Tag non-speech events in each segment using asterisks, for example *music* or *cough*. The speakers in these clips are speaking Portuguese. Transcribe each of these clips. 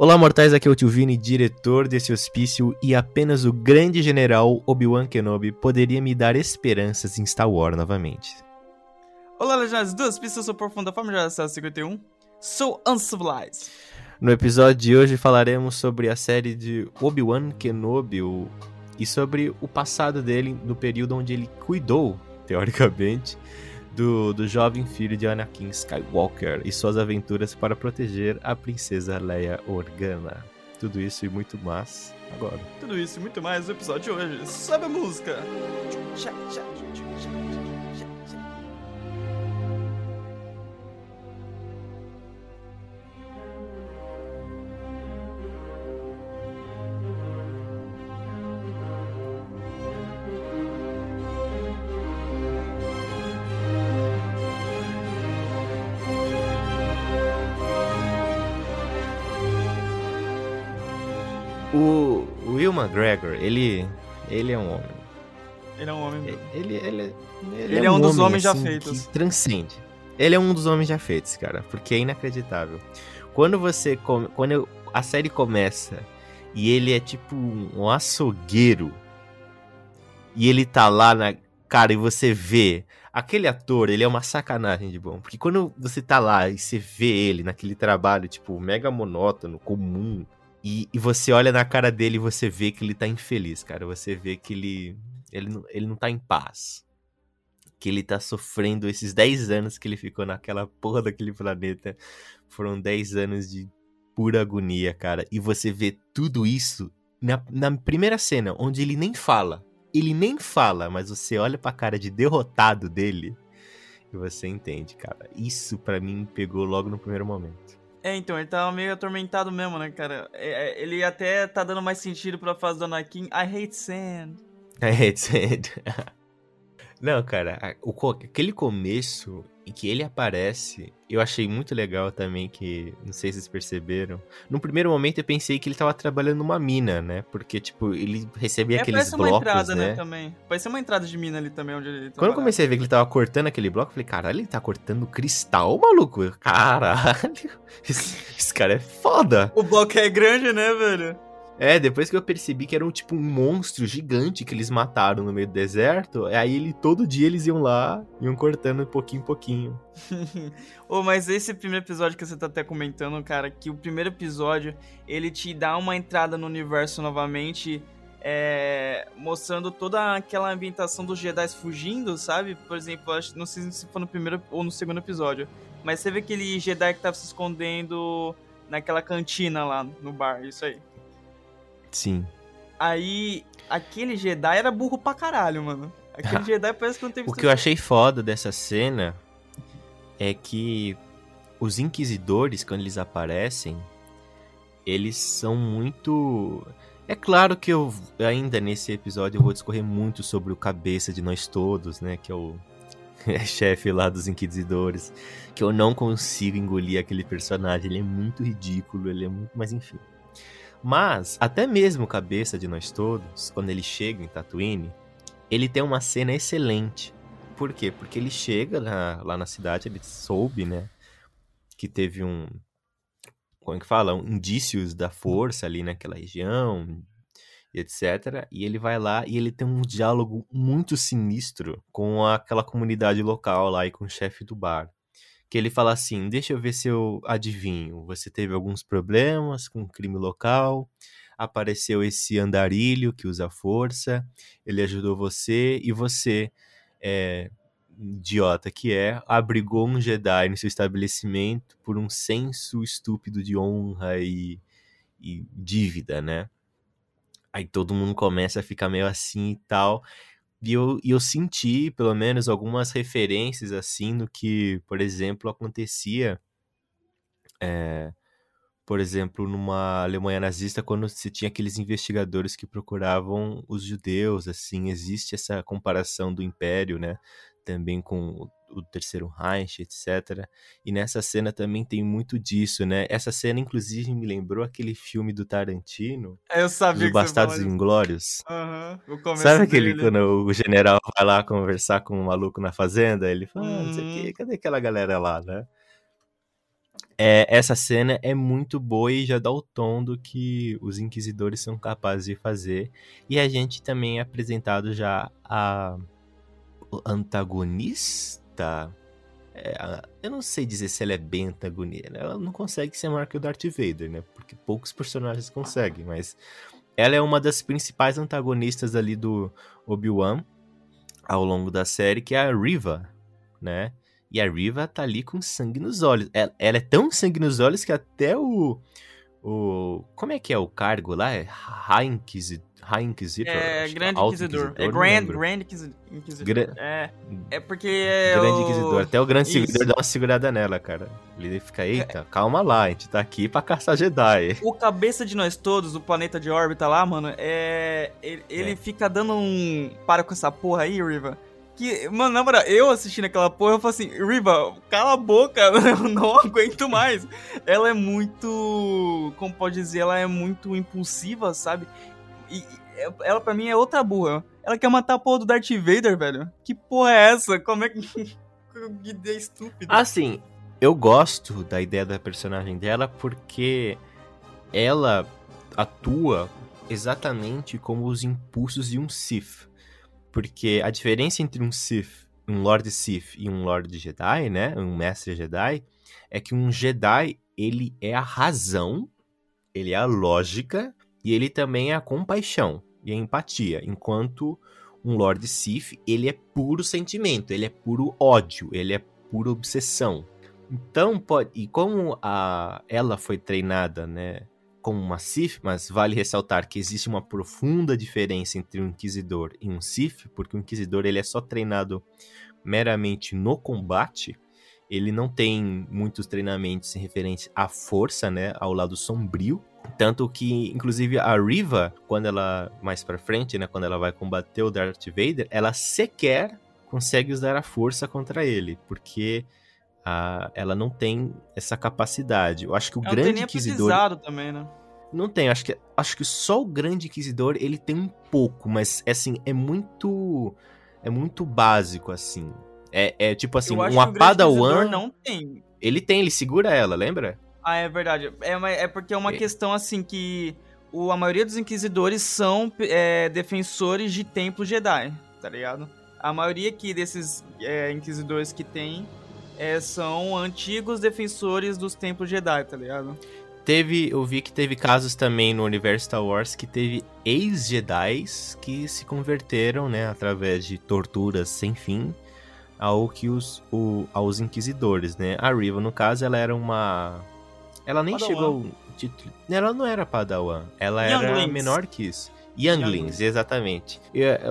Olá, mortais, aqui é o Tio Vini, diretor desse hospício, e apenas o grande general Obi-Wan Kenobi poderia me dar esperanças em Star Wars novamente. Olá, legendários do hospício, eu sou Profunda Forma Geração 51, sou Uncivilized. No episódio de hoje falaremos sobre a série de Obi-Wan Kenobi e sobre o passado dele no período onde ele cuidou, teoricamente, do, do jovem filho de Anakin Skywalker e suas aventuras para proteger a princesa Leia Organa. Tudo isso e muito mais agora. Tudo isso e muito mais no episódio de hoje. Sobe a música! O McGregor, ele, ele é um homem. Ele é um homem. Ele, ele, ele, Ele é um dos homens já assim, feitos. Que transcende. Ele é um dos homens já feitos, cara, porque é inacreditável. Quando você come, quando eu- a série começa e ele é tipo um açougueiro e ele tá lá na cara e você vê aquele ator, ele é uma sacanagem de bom, porque quando você tá lá e você vê ele naquele trabalho tipo mega monótono, comum, e, e você olha na cara dele e você vê que ele tá infeliz, cara. Você vê que ele, ele, não- ele não tá em paz. Que ele tá sofrendo esses 10 anos que ele ficou naquela porra daquele planeta. Foram 10 anos de pura agonia, cara. E você vê tudo isso na, na primeira cena, onde ele nem fala. Ele nem fala, mas você olha pra cara de derrotado dele e você entende, cara. Isso pra mim pegou logo no primeiro momento. É, então, ele tá meio atormentado mesmo, né, cara? É, é, ele até tá dando mais sentido pra fase do Anakin. I hate sand. *laughs* É, it's- *laughs* Não, cara, o, aquele começo em que ele aparece, eu achei muito legal também que, não sei se vocês perceberam, no primeiro momento eu pensei que ele tava trabalhando numa mina, né? Porque, tipo, ele recebia É, aqueles parece uma blocos, entrada, né? né? também. Parece uma entrada de mina ali também, onde ele Quando eu comecei a ver que ele tava cortando aquele bloco, eu falei, caralho, ele tá cortando cristal, maluco? *laughs* Caralho, esse, esse cara é foda. O bloco é grande, né, velho? É, depois que eu percebi que era um tipo um monstro gigante que eles mataram no meio do deserto, aí ele todo dia eles iam lá, iam cortando pouquinho em pouquinho. *laughs* Ô, mas esse primeiro episódio que você tá até comentando, cara, que o primeiro episódio, ele te dá uma entrada no universo novamente, é, mostrando toda aquela ambientação dos Jedi fugindo, sabe? Por exemplo, não sei se foi no primeiro ou no segundo episódio, mas você vê aquele Jedi que tava se escondendo naquela cantina lá no bar, isso aí. Sim. Aí, aquele Jedi era burro pra caralho, mano. Aquele *laughs* Jedi parece que não teve... O que eu achei foda dessa cena é que os inquisidores, quando eles aparecem, eles são muito. É claro que eu ainda nesse episódio eu vou discorrer muito sobre o cabeça de nós todos, né? Que é o *laughs* chefe lá dos inquisidores. Que eu não consigo engolir aquele personagem. Ele é muito ridículo, ele é muito. Mas enfim. Mas, até mesmo cabeça de nós todos, quando ele chega em Tatooine, ele tem uma cena excelente. Por quê? Porque ele chega na- lá na cidade, ele soube, né? Que teve um. Como é que fala? Um, indícios da força ali naquela região, etc. E ele vai lá e ele tem um diálogo muito sinistro com aquela comunidade local lá e com o chefe do bar. Que ele fala assim: Deixa eu ver se eu adivinho. Você teve alguns problemas com o crime local. Apareceu esse andarilho que usa força. Ele ajudou você e você é, idiota que é, abrigou um Jedi no seu estabelecimento por um senso estúpido de honra e, e dívida, né? Aí todo mundo começa a ficar meio assim e tal. E eu, e eu senti, pelo menos, algumas referências assim no que, por exemplo, acontecia. é, por exemplo, numa Alemanha nazista, quando se tinha aqueles investigadores que procuravam os judeus, assim, existe essa comparação do Império, né? Também com o o Terceiro Reich, etc. E nessa cena também tem muito disso, né? Essa cena, inclusive, me lembrou aquele filme do Tarantino, Eu sabia Os Bastardos. Inglórios. O começo Sabe aquele dele. quando o general vai lá conversar com um maluco na fazenda? Ele fala, ah, não sei o Uhum. quê, cadê aquela galera lá, né? é, essa cena é muito boa e já dá o tom do que os inquisidores são capazes de fazer. E a gente também é apresentado já a o antagonista. É, eu não sei dizer se ela é bem antagonista. Ela não consegue ser maior que o Darth Vader, né? Porque poucos personagens conseguem, mas ela é uma das principais antagonistas ali do Obi-Wan ao longo da série, que é a Riva, né? E a Riva tá ali com sangue nos olhos. Ela, ela, é tão sangue nos olhos que até o. o como é que é o cargo lá? É High Inquisitor. High Inquisitor é, Grande Inquisidor. É Grand, Grand Inquisidor. Gra é, é porque. É grande o... Inquisidor. Até o Grande Isso. Inquisidor dá uma segurada nela, cara. Ele fica, eita, é. calma lá, a gente tá aqui pra caçar Jedi. *laughs* O cabeça de nós todos, o planeta de órbita lá, mano, é. Ele, ele é. fica dando um. Para com essa porra aí, Riva que, mano, na moral, eu assistindo aquela porra, eu falo assim, Riva, cala a boca, *laughs* eu não aguento mais. Ela é muito, como pode dizer, ela é muito impulsiva, sabe? E ela pra mim é outra burra. Ela quer matar a porra do Darth Vader, velho. Que porra é essa? Como é que. *laughs* que ideia estúpida. Assim, eu gosto da ideia da personagem dela porque ela atua exatamente como os impulsos de um Sith. Porque a diferença entre um Sith, um Lord Sith e um Lord Jedi, né? Um mestre Jedi, é que um Jedi, ele é a razão, ele é a lógica e ele também é a compaixão e a empatia, enquanto um Lord Sith, ele é puro sentimento, ele é puro ódio, ele é pura obsessão. Então, pode, e como a ela foi treinada, né, como uma Sith, mas vale ressaltar que existe uma profunda diferença entre um Inquisidor e um Sith, porque o Inquisidor ele é só treinado meramente no combate, ele não tem muitos treinamentos em referente à força, né, ao lado sombrio, tanto que, inclusive, a Riva, quando ela, mais pra frente, né, quando ela vai combater o Darth Vader, ela sequer consegue usar a força contra ele, porque a, ela não tem essa capacidade. Eu acho que o ela grande inquisidor também, né? Não tem, acho que acho que só o grande inquisidor ele tem um pouco, mas assim, é muito é muito básico assim. É, é tipo assim, um Padawan não tem. Ele tem, ele segura ela, lembra? Ah, é verdade. É, é porque é uma é. questão assim que o, a maioria dos inquisidores são é, defensores de templos Jedi, tá ligado? A maioria aqui desses é, inquisidores que tem é, são antigos defensores dos templos Jedi, tá ligado? Teve, eu vi que teve casos também no universo Star Wars que teve ex-Jedis que se converteram, né, através de torturas sem fim, ao que os, o, aos inquisidores, né? A Riva, no caso, ela era uma... Ela nem Padawan. chegou... Título, ela não era Padawan, ela Younglings. era menor que isso. Younglings, Younglings. exatamente.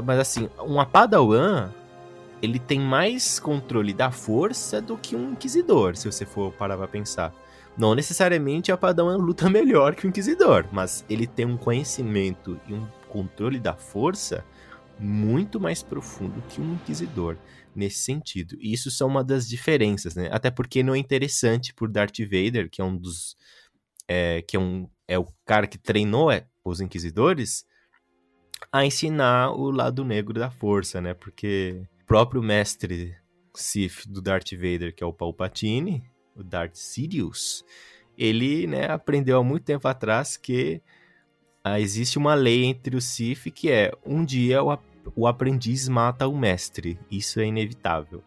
mas assim, uma Padawan ele tem mais controle da força do que um inquisidor, se você for parar pra pensar. Não necessariamente a Padawan luta *laughs* melhor que o inquisidor, mas ele tem um conhecimento e um controle da força muito mais profundo que um inquisidor nesse sentido. E isso são uma das diferenças, né? Até porque não é interessante por Darth Vader, que é um dos é, que é um é o cara que treinou é, os inquisidores a ensinar o lado negro da força, né? Porque próprio mestre Sith do Darth Vader, que é o Palpatine, o Darth Sidious, ele né, aprendeu há muito tempo atrás que ah, existe uma lei entre os Sith que é um dia o, o aprendiz mata o mestre. Isso é inevitável.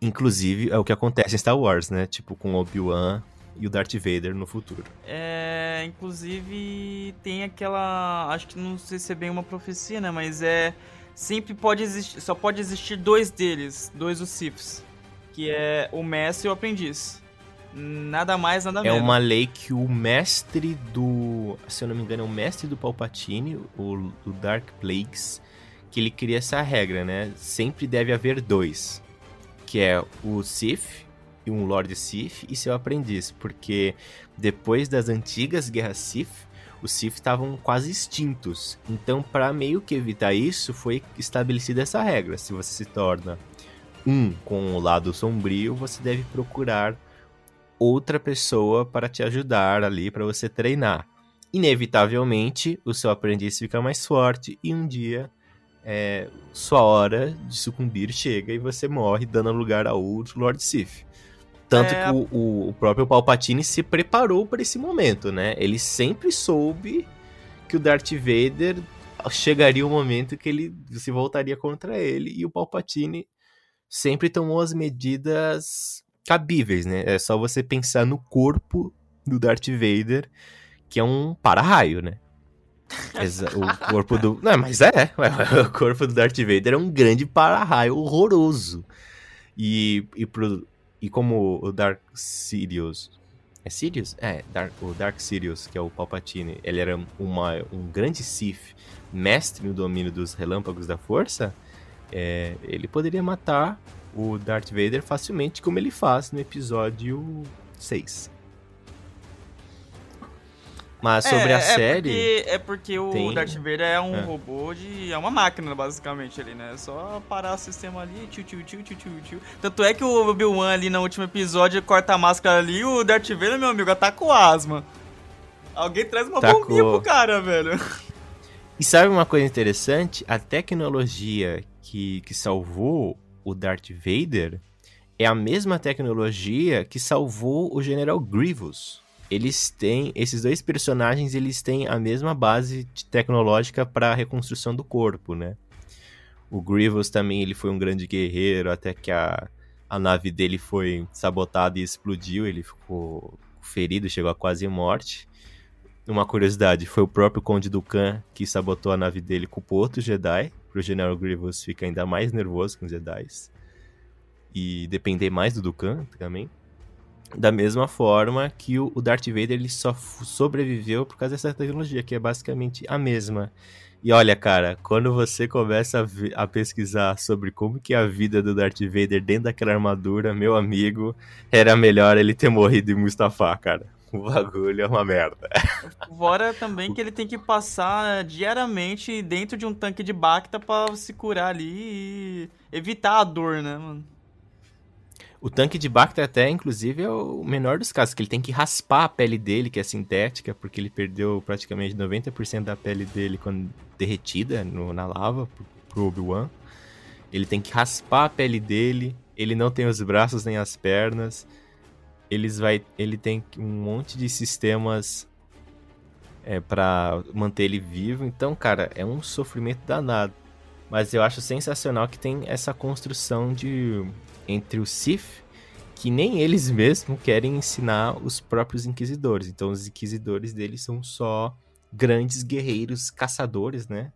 Inclusive, é o que acontece em Star Wars, né? Tipo, com Obi-Wan e o Darth Vader no futuro. É, inclusive tem aquela, acho que não sei se é bem uma profecia, né, mas é sempre pode existir, só pode existir dois deles, dois os Siths, que é o mestre e o aprendiz. Nada mais, nada menos. É uma lei que o mestre do, se eu não me engano, é o mestre do Palpatine, o, o Dark Plagues, que ele cria essa regra, né? Sempre deve haver dois, que é o Sith e um Lord Sith e seu aprendiz, porque depois das antigas guerras Sith, os Sith estavam quase extintos. Então, para meio que evitar isso, foi estabelecida essa regra. Se você se torna um com o lado sombrio, você deve procurar outra pessoa para te ajudar ali, para você treinar. Inevitavelmente, o seu aprendiz fica mais forte e um dia é, sua hora de sucumbir chega e você morre, dando lugar a outro Lord Sith. Tanto é... que o, o, próprio Palpatine se preparou para esse momento, né? Ele sempre soube que o Darth Vader chegaria o um momento que ele se voltaria contra ele e o Palpatine sempre tomou as medidas cabíveis, né? É só você pensar no corpo do Darth Vader, que é um para-raio, né? *laughs* o corpo do. Não, mas é, *laughs* o corpo do Darth Vader é um grande para-raio horroroso. E, e, pro, e como o Dark Sirius. É Sirius? É, Dark, o Dark Sirius, que é o Palpatine, ele era uma, um grande Sith, mestre no domínio dos relâmpagos da força. É, ele poderia matar o Darth Vader facilmente, como ele faz no episódio 6. Mas sobre é, a é série. Porque, é porque o tem... Darth Vader é um é. robô de. É uma máquina, basicamente, ali, né? É só parar o sistema ali, tio, tio, tio, tio, tio, tio. Tanto é que o Obi-Wan ali no último episódio corta a máscara ali o Darth Vader, meu amigo, tá com asma. Alguém traz uma Tacou. bombinha pro cara, velho. E sabe uma coisa interessante? A tecnologia que, que salvou o Darth Vader é a mesma tecnologia que salvou o General Grievous eles têm esses dois personagens eles têm a mesma base tecnológica para a reconstrução do corpo, né? O Grievous também ele foi um grande guerreiro até que a, a nave dele foi sabotada e explodiu, ele ficou ferido, chegou a quase morte. Uma curiosidade, foi o próprio Conde Dukan que sabotou a nave dele com o outro Jedi, para o General Grievous ficar ainda mais nervoso com os Jedi. E depender mais do Dukan também. Da mesma forma que o Darth Vader ele só sobreviveu por causa dessa tecnologia, que é basicamente a mesma. E olha, cara, quando você começa a, a, pesquisar sobre como que é a vida do Darth Vader dentro daquela armadura, meu amigo, era melhor ele ter morrido em Mustafá, cara. O bagulho é uma merda. Fora também que ele tem que passar diariamente dentro de um tanque de Bacta para se curar ali e evitar a dor, né, mano? O tanque de Bacta até, inclusive, é o menor dos casos, que ele tem que raspar a pele dele, que é sintética, porque ele perdeu praticamente 90% da pele dele quando derretida no, na lava pro, Obi-Wan. Ele tem que raspar a pele dele, ele não tem os braços nem as pernas. Eles vai, ele tem um monte de sistemas é, para manter ele vivo. Então, cara, é um sofrimento danado. Mas eu acho sensacional que tem essa construção de entre os Sith que nem eles mesmos querem ensinar os próprios inquisidores. Então os inquisidores deles são só grandes guerreiros caçadores, né?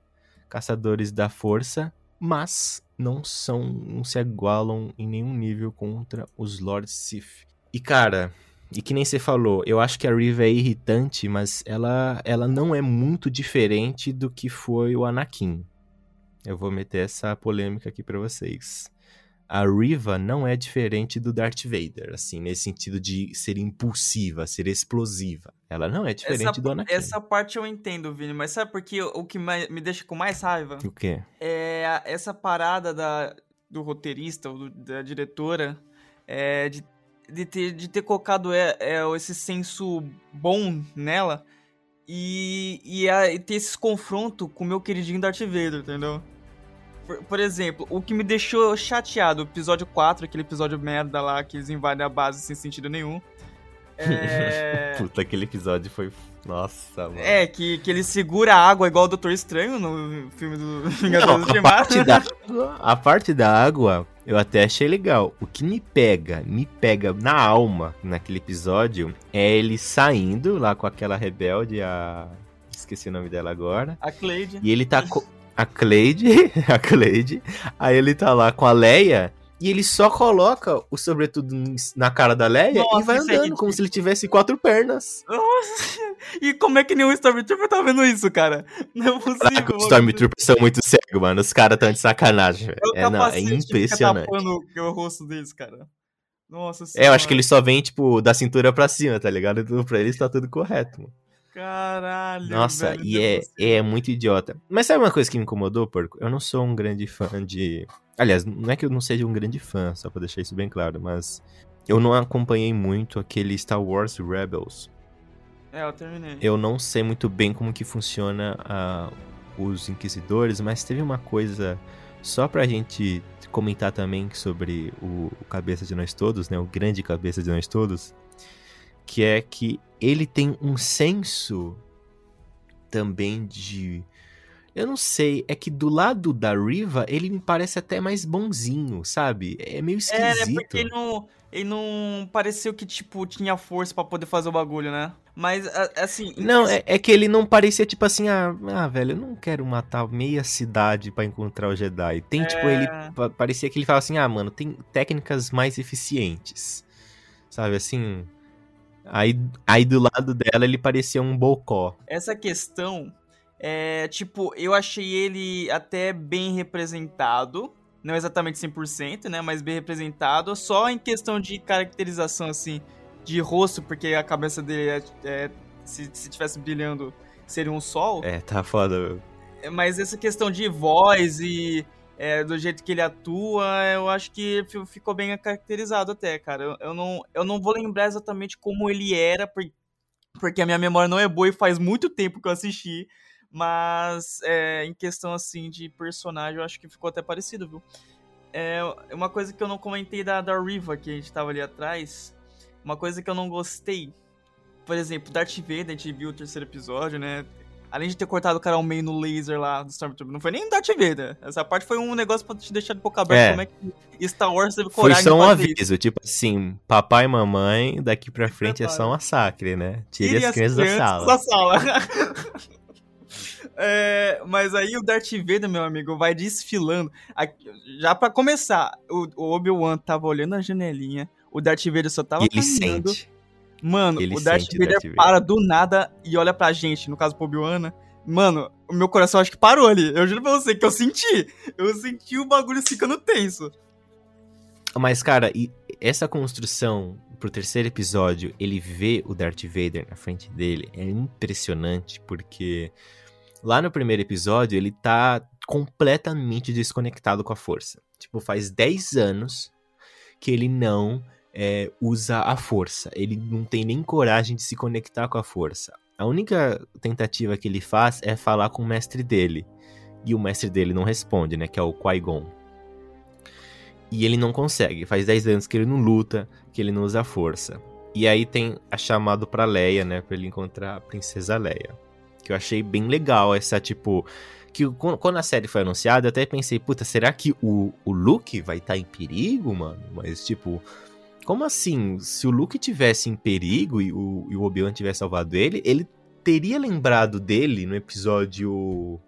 Caçadores da força, mas não são, não se igualam em nenhum nível contra os Lords Sith. E cara, e que nem você falou, eu acho que a Riva é irritante, mas ela, ela não é muito diferente do que foi o Anakin. Eu vou meter essa polêmica aqui para vocês a Riva não é diferente do Darth Vader, assim, nesse sentido de ser impulsiva, ser explosiva. Ela não é diferente essa, do Anakin. Essa parte eu entendo, Vini, mas sabe por que o que me deixa com mais raiva? O quê? É essa parada da, do roteirista ou do, da diretora é, de, de, ter, de ter colocado é, é, esse senso bom nela e, e, a, e ter esse confronto com o meu queridinho Darth Vader, entendeu? Por, por, exemplo, o que me deixou chateado, episódio 4, aquele episódio merda lá que eles invadem a base sem sentido nenhum. É... *laughs* Puta, aquele episódio foi. Nossa, mano. É, que, que ele segura a água igual o Doutor Estranho no filme do *laughs* Vingadores de Marte. Da, *laughs* a parte da água eu até achei legal. O que me pega, me pega na alma naquele episódio é ele saindo lá com aquela rebelde, a. Esqueci o nome dela agora. A Cleide. E ele tá. Co a Cleide, *laughs* a Cleide, aí ele tá lá com a Leia e ele só coloca o sobretudo na cara da Leia Nossa, e vai é andando, é como se ele tivesse quatro pernas. Nossa, *laughs* e como é que nenhum Stormtrooper tá vendo isso, cara? Não é possível. Caraca, os Stormtroopers são muito cegos, mano. Os caras tão de sacanagem, velho. É, não, é impressionante. Que o rosto deles, cara. Nossa senhora. É, eu acho que eles só vêm, tipo, da cintura pra cima, tá ligado? Então, pra eles tá tudo correto, mano. Caralho. Nossa, velho, e é, é muito idiota. Mas sabe uma coisa que me incomodou, porco? Eu não sou um grande fã de. Aliás, não é que eu não seja um grande fã, só pra deixar isso bem claro, mas eu não acompanhei muito aquele Star Wars Rebels. É, eu terminei. Eu não sei muito bem como que funciona uh, os Inquisidores, mas teve uma coisa só pra gente comentar também sobre o, o cabeça de nós todos, né? O grande cabeça de nós todos, que é que ele tem um senso também de eu não sei, é que do lado da Riva, ele me parece até mais bonzinho, sabe? É meio esquisito. É, né? Porque ele não, ele não pareceu que, tipo, tinha força para poder fazer o bagulho, né? Mas, assim... Não, é, é, que ele não parecia, tipo assim, ah, ah, velho, eu não quero matar meia cidade para encontrar o Jedi. Tem, tipo, é... tipo, ele... Parecia que ele falava assim, ah, mano, tem técnicas mais eficientes. Sabe, assim... Aí, aí do lado dela ele parecia um bocó. Essa questão é, tipo, eu achei ele até bem representado. Não exatamente 100%, né? Mas bem representado. Só em questão de caracterização, assim, de rosto, porque a cabeça dele, é, é se, se tivesse brilhando, seria um sol. É, tá foda. É, mas essa questão de voz e é, do jeito que ele atua, eu acho que ficou bem caracterizado até, cara. Eu, eu, não, eu não vou lembrar exatamente como ele era, porque a minha memória não é boa e faz muito tempo que eu assisti. Mas é, em questão assim de personagem, eu acho que ficou até parecido, viu? É uma coisa que eu não comentei da, da Riva, que a gente tava ali atrás. Uma coisa que eu não gostei. Por exemplo, Darth Vader, a gente viu o terceiro episódio, né? Além de ter cortado o cara ao meio no laser lá do Stormtrooper, não foi nem Darth Vader. Essa parte foi um negócio pra te deixar de boca aberta. É. Como é que Star Wars teve coragem Foi só um aviso, tipo assim, papai e mamãe, daqui pra frente é só um massacre, né? Tire, as, as crianças, crianças da sala. Da sala. *laughs* É, mas aí o Darth Vader, meu amigo, vai desfilando. Já para começar, o, o Obi-Wan tava olhando a janelinha, o Darth Vader só tava Ele caminhando. Sente. Mano, Ele o Darth Vader, Darth Vader para do nada e olha pra gente, no caso pro Obi-Wan? Mano, o meu coração acho que parou ali. Eu juro pra você que eu senti. Eu senti o bagulho ficando tenso. Mas, cara, e essa construção pro terceiro episódio, ele vê o Darth Vader na frente dele, é impressionante, porque Lá no primeiro episódio, ele tá completamente desconectado com a força. Tipo, faz 10 anos que ele não é, usa a força. Ele não tem nem coragem de se conectar com a força. A única tentativa que ele faz é falar com o mestre dele. E o mestre dele não responde, né? Que é o Qui-Gon. E ele não consegue. Faz 10 anos que ele não luta, que ele não usa a força. E aí tem a chamado pra Leia, né? Pra ele encontrar a princesa Leia. Que eu achei bem legal essa, tipo. Que quando a série foi anunciada, eu até pensei, puta, será que o, o Luke vai estar tá em perigo, mano? Mas, tipo, como assim? Se o Luke tivesse em perigo e o, e o Obi-Wan tivesse salvado ele, ele teria lembrado dele no episódio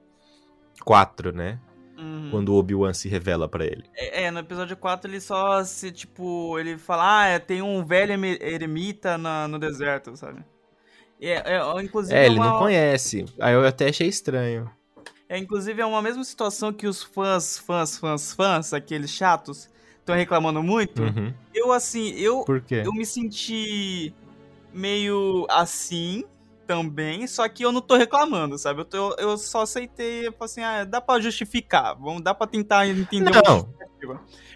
4, né? Uhum. Quando o Obi-Wan se revela para ele. É, é, no episódio 4 ele só se, tipo, ele fala, ah, é, tem um velho eremita na, no deserto, sabe? É, é, inclusive é, ele uma... não conhece. Aí eu até achei estranho. É, inclusive é uma mesma situação que os fãs, fãs, fãs, fãs, aqueles chatos, estão reclamando muito. Uhum. Eu, assim, eu, Por quê? eu me senti meio assim também, só que eu não tô reclamando, sabe? Eu, tô, eu só aceitei, assim, ah, dá pra justificar, vamos, dá pra tentar entender não.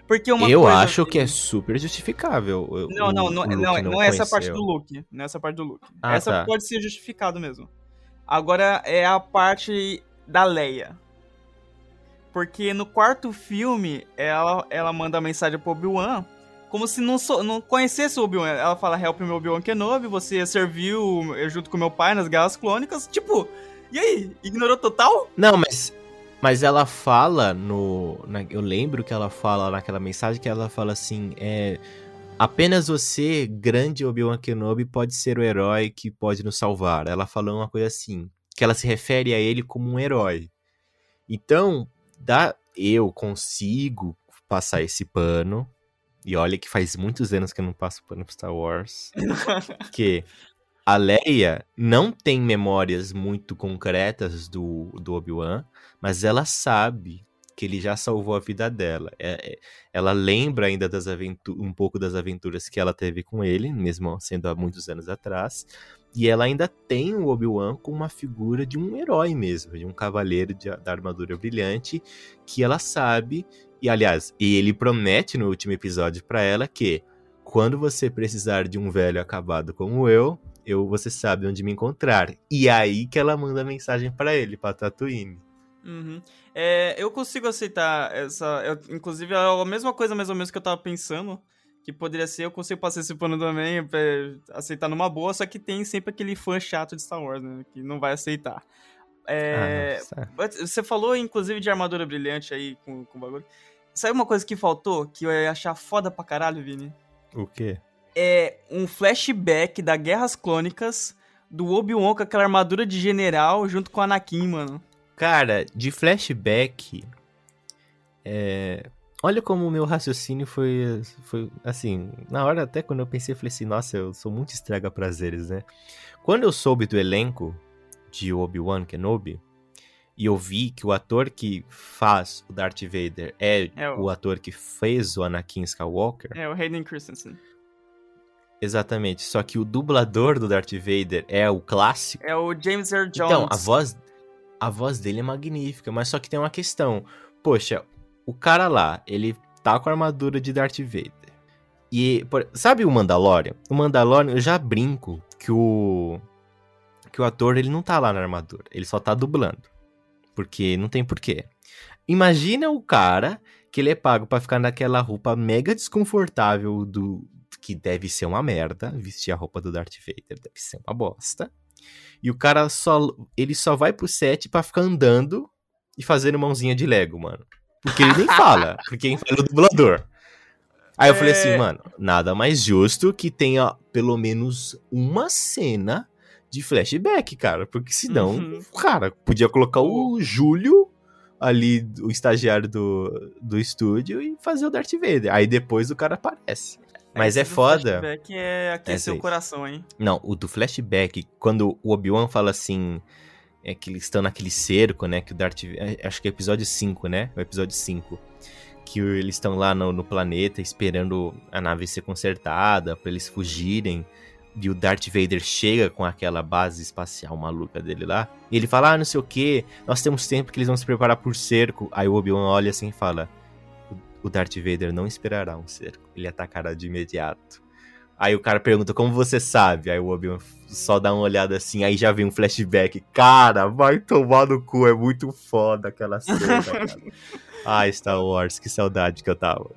Porque uma eu coisa acho que... que é super justificável. Não, não, não, não, não, é essa parte do look. Não é essa parte do look. Ah, essa tá. pode ser justificado mesmo. Agora é a parte da Leia. Porque no quarto filme, ela, ela manda mensagem pro Obi-Wan como se não, so, não conhecesse o Obi-Wan. Ela fala, help me Obi-Wan Kenobi, você serviu junto com meu pai nas Guerras Clônicas. Tipo, e aí? Ignorou total? Não, mas mas ela fala no. Na, eu lembro que ela fala naquela mensagem que ela fala assim: é. Apenas você, grande Obi-Wan Kenobi, pode ser o herói que pode nos salvar. Ela falou uma coisa assim, que ela se refere a ele como um herói. Então, dá, eu consigo passar esse pano. E olha que faz muitos anos que eu não passo pano pro Star Wars. *laughs* que a Leia não tem memórias muito concretas do, do Obi-Wan, mas ela sabe que ele já salvou a vida dela. É, é, ela lembra ainda das um pouco das aventuras que ela teve com ele, mesmo sendo há muitos anos atrás. E ela ainda tem o Obi-Wan com uma figura de um herói mesmo, de um cavaleiro de, da armadura brilhante, que ela sabe. E aliás, e ele promete no último episódio para ela que quando você precisar de um velho acabado como eu, eu você sabe onde me encontrar. E aí que ela manda mensagem para ele, para Tatooine. Uhum. É, eu consigo aceitar essa. Eu, inclusive, é a mesma coisa mais ou menos que eu tava pensando. Que poderia ser, eu consigo passar esse pano também, pra aceitar numa boa, só que tem sempre aquele fã chato de Star Wars, né? Que não vai aceitar. É, ah, você falou, inclusive, de armadura brilhante aí com, com o bagulho. Sabe uma coisa que faltou, que eu ia achar foda pra caralho, Vini? O quê? É um flashback da Guerras Clônicas do Obi-Wan com aquela armadura de general junto com o Anakin, mano. Cara, de flashback. É... Olha como o meu raciocínio foi, foi. Assim, na hora até quando eu pensei, eu falei assim: nossa, eu sou muito estraga prazeres, né? Quando eu soube do elenco de Obi-Wan Kenobi, e eu vi que o ator que faz o Darth Vader é, é o... o... ator que fez o Anakin Skywalker. É, o Hayden Christensen. Exatamente, só que o dublador do Darth Vader é o clássico. É o James Earl Jones. Então, a voz a voz dele é magnífica, mas só que tem uma questão. Poxa, o cara lá, ele tá com a armadura de Darth Vader. E, por, sabe o Mandalorian? O Mandalorian, eu já brinco que o que o ator ele não tá lá na armadura, ele só tá dublando. Porque não tem porquê. Imagina o cara que ele é pago para ficar naquela roupa mega desconfortável do que deve ser uma merda, vestir a roupa do Darth Vader deve ser uma bosta. E o cara só. Ele só vai pro set pra ficar andando e fazendo mãozinha de Lego, mano. Porque ele nem fala. *laughs* Porque quem fala é o dublador. Aí eu falei assim, é. mano, nada mais justo que tenha pelo menos uma cena de flashback, cara. Porque senão, uhum. cara, podia colocar o Júlio ali, o estagiário do, do estúdio, e fazer o Darth Vader. Aí depois o cara aparece. Mas é, é foda. O flashback é aquecer o coração, hein? Não, o do flashback, quando o Obi-Wan fala assim. É que eles estão naquele cerco, né? Que o Darth. É, acho que é episódio 5, né? O episódio 5. Que eles estão lá no, no, planeta esperando a nave ser consertada para eles fugirem. E o Darth Vader chega com aquela base espacial maluca dele lá. E ele fala: Ah, não sei o que, nós temos tempo que eles vão se preparar por cerco. Aí o Obi-Wan olha assim e fala: o Darth Vader não esperará um cerco. Ele atacará de imediato. Aí o cara pergunta, como você sabe? Aí o Obi-Wan só dá uma olhada assim, aí já vem um flashback. Cara, vai tomar no cu, é muito foda aquela *laughs* cena, cara. Ai, Star Wars, que saudade que eu tava.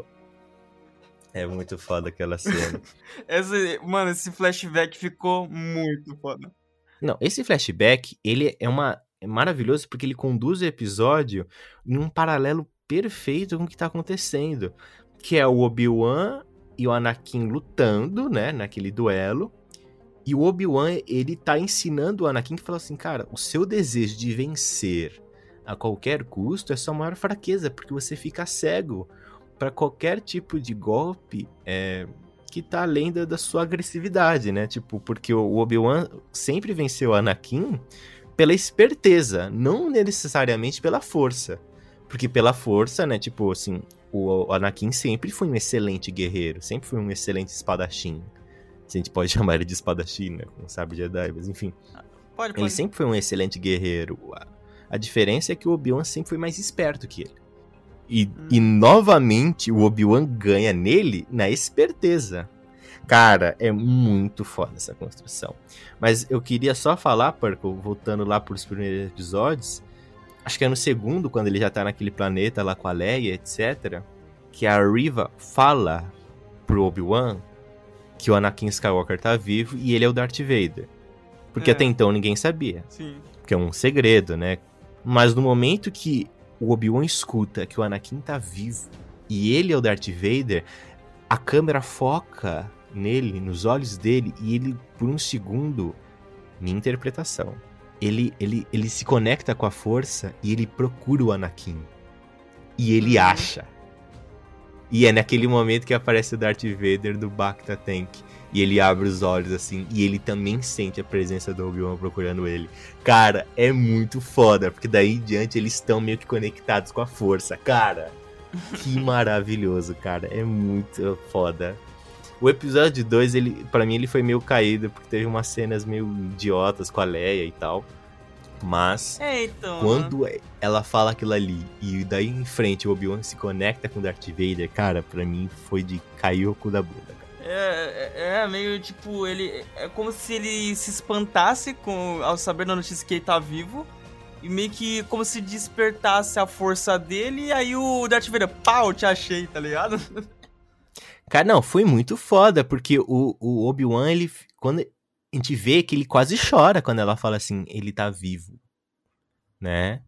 É muito foda aquela cena. *laughs* esse, mano, esse flashback ficou muito foda. Não, esse flashback, ele é uma é maravilhoso porque ele conduz o episódio em um paralelo perfeito com o que tá acontecendo. Que é o Obi-Wan e o Anakin lutando, né, naquele duelo. E o Obi-Wan, ele tá ensinando o Anakin que fala assim, cara, o seu desejo de vencer a qualquer custo é sua maior fraqueza, porque você fica cego para qualquer tipo de golpe é, que tá além da, da, sua agressividade, né? Tipo, porque o Obi-Wan sempre venceu o Anakin pela esperteza, não necessariamente pela força. Porque pela força, né? Tipo assim, o Anakin sempre foi um excelente guerreiro, sempre foi um excelente espadachim. Se a gente pode *laughs* chamar ele de espadachim, né? Com sabe Jedi, mas enfim. Pode, pode. Ele sempre foi um excelente guerreiro. A diferença é que o Obi-Wan sempre foi mais esperto que ele. E, hum. e novamente o Obi-Wan ganha nele na esperteza. Cara, é muito foda essa construção. Mas eu queria só falar, Perco, voltando lá para os primeiros episódios, acho que é no segundo, quando ele já tá naquele planeta lá com a Leia, etc., que a Riva fala pro Obi-Wan que o Anakin Skywalker tá vivo e ele é o Darth Vader. Porque é. até então ninguém sabia. Sim. Porque é um segredo, né? Mas no momento que o Obi-Wan escuta que o Anakin tá vivo e ele é o Darth Vader, a câmera foca nele, nos olhos dele, e ele, por um segundo, minha interpretação, ele, ele, ele se conecta com a força e ele procura o Anakin. E ele uhum. acha. E é naquele momento que aparece o Darth Vader do Bacta Tank. E ele abre os olhos assim. E ele também sente a presença do Obi-Wan procurando ele. Cara, é muito foda. Porque daí em diante eles estão meio que conectados com a força. Cara, que *laughs* maravilhoso, cara. É muito foda. O episódio 2, ele, para mim, ele foi meio caído, porque teve umas cenas meio idiotas com a Leia e tal. Mas, é, então, quando né? ela fala aquilo ali e daí em frente o Obi-Wan se conecta com o Darth Vader, cara, pra mim foi de cair o cu da bunda. É, é, é, meio tipo, ele. É como se ele se espantasse com, ao saber da notícia que ele tá vivo. e meio que como se despertasse a força dele, e aí o Darth Vader, pau, te achei, tá ligado? *laughs* Cara, não, foi muito foda, porque o, o Obi-Wan, ele. Quando a gente vê que ele quase chora quando ela fala assim, ele tá vivo. Né?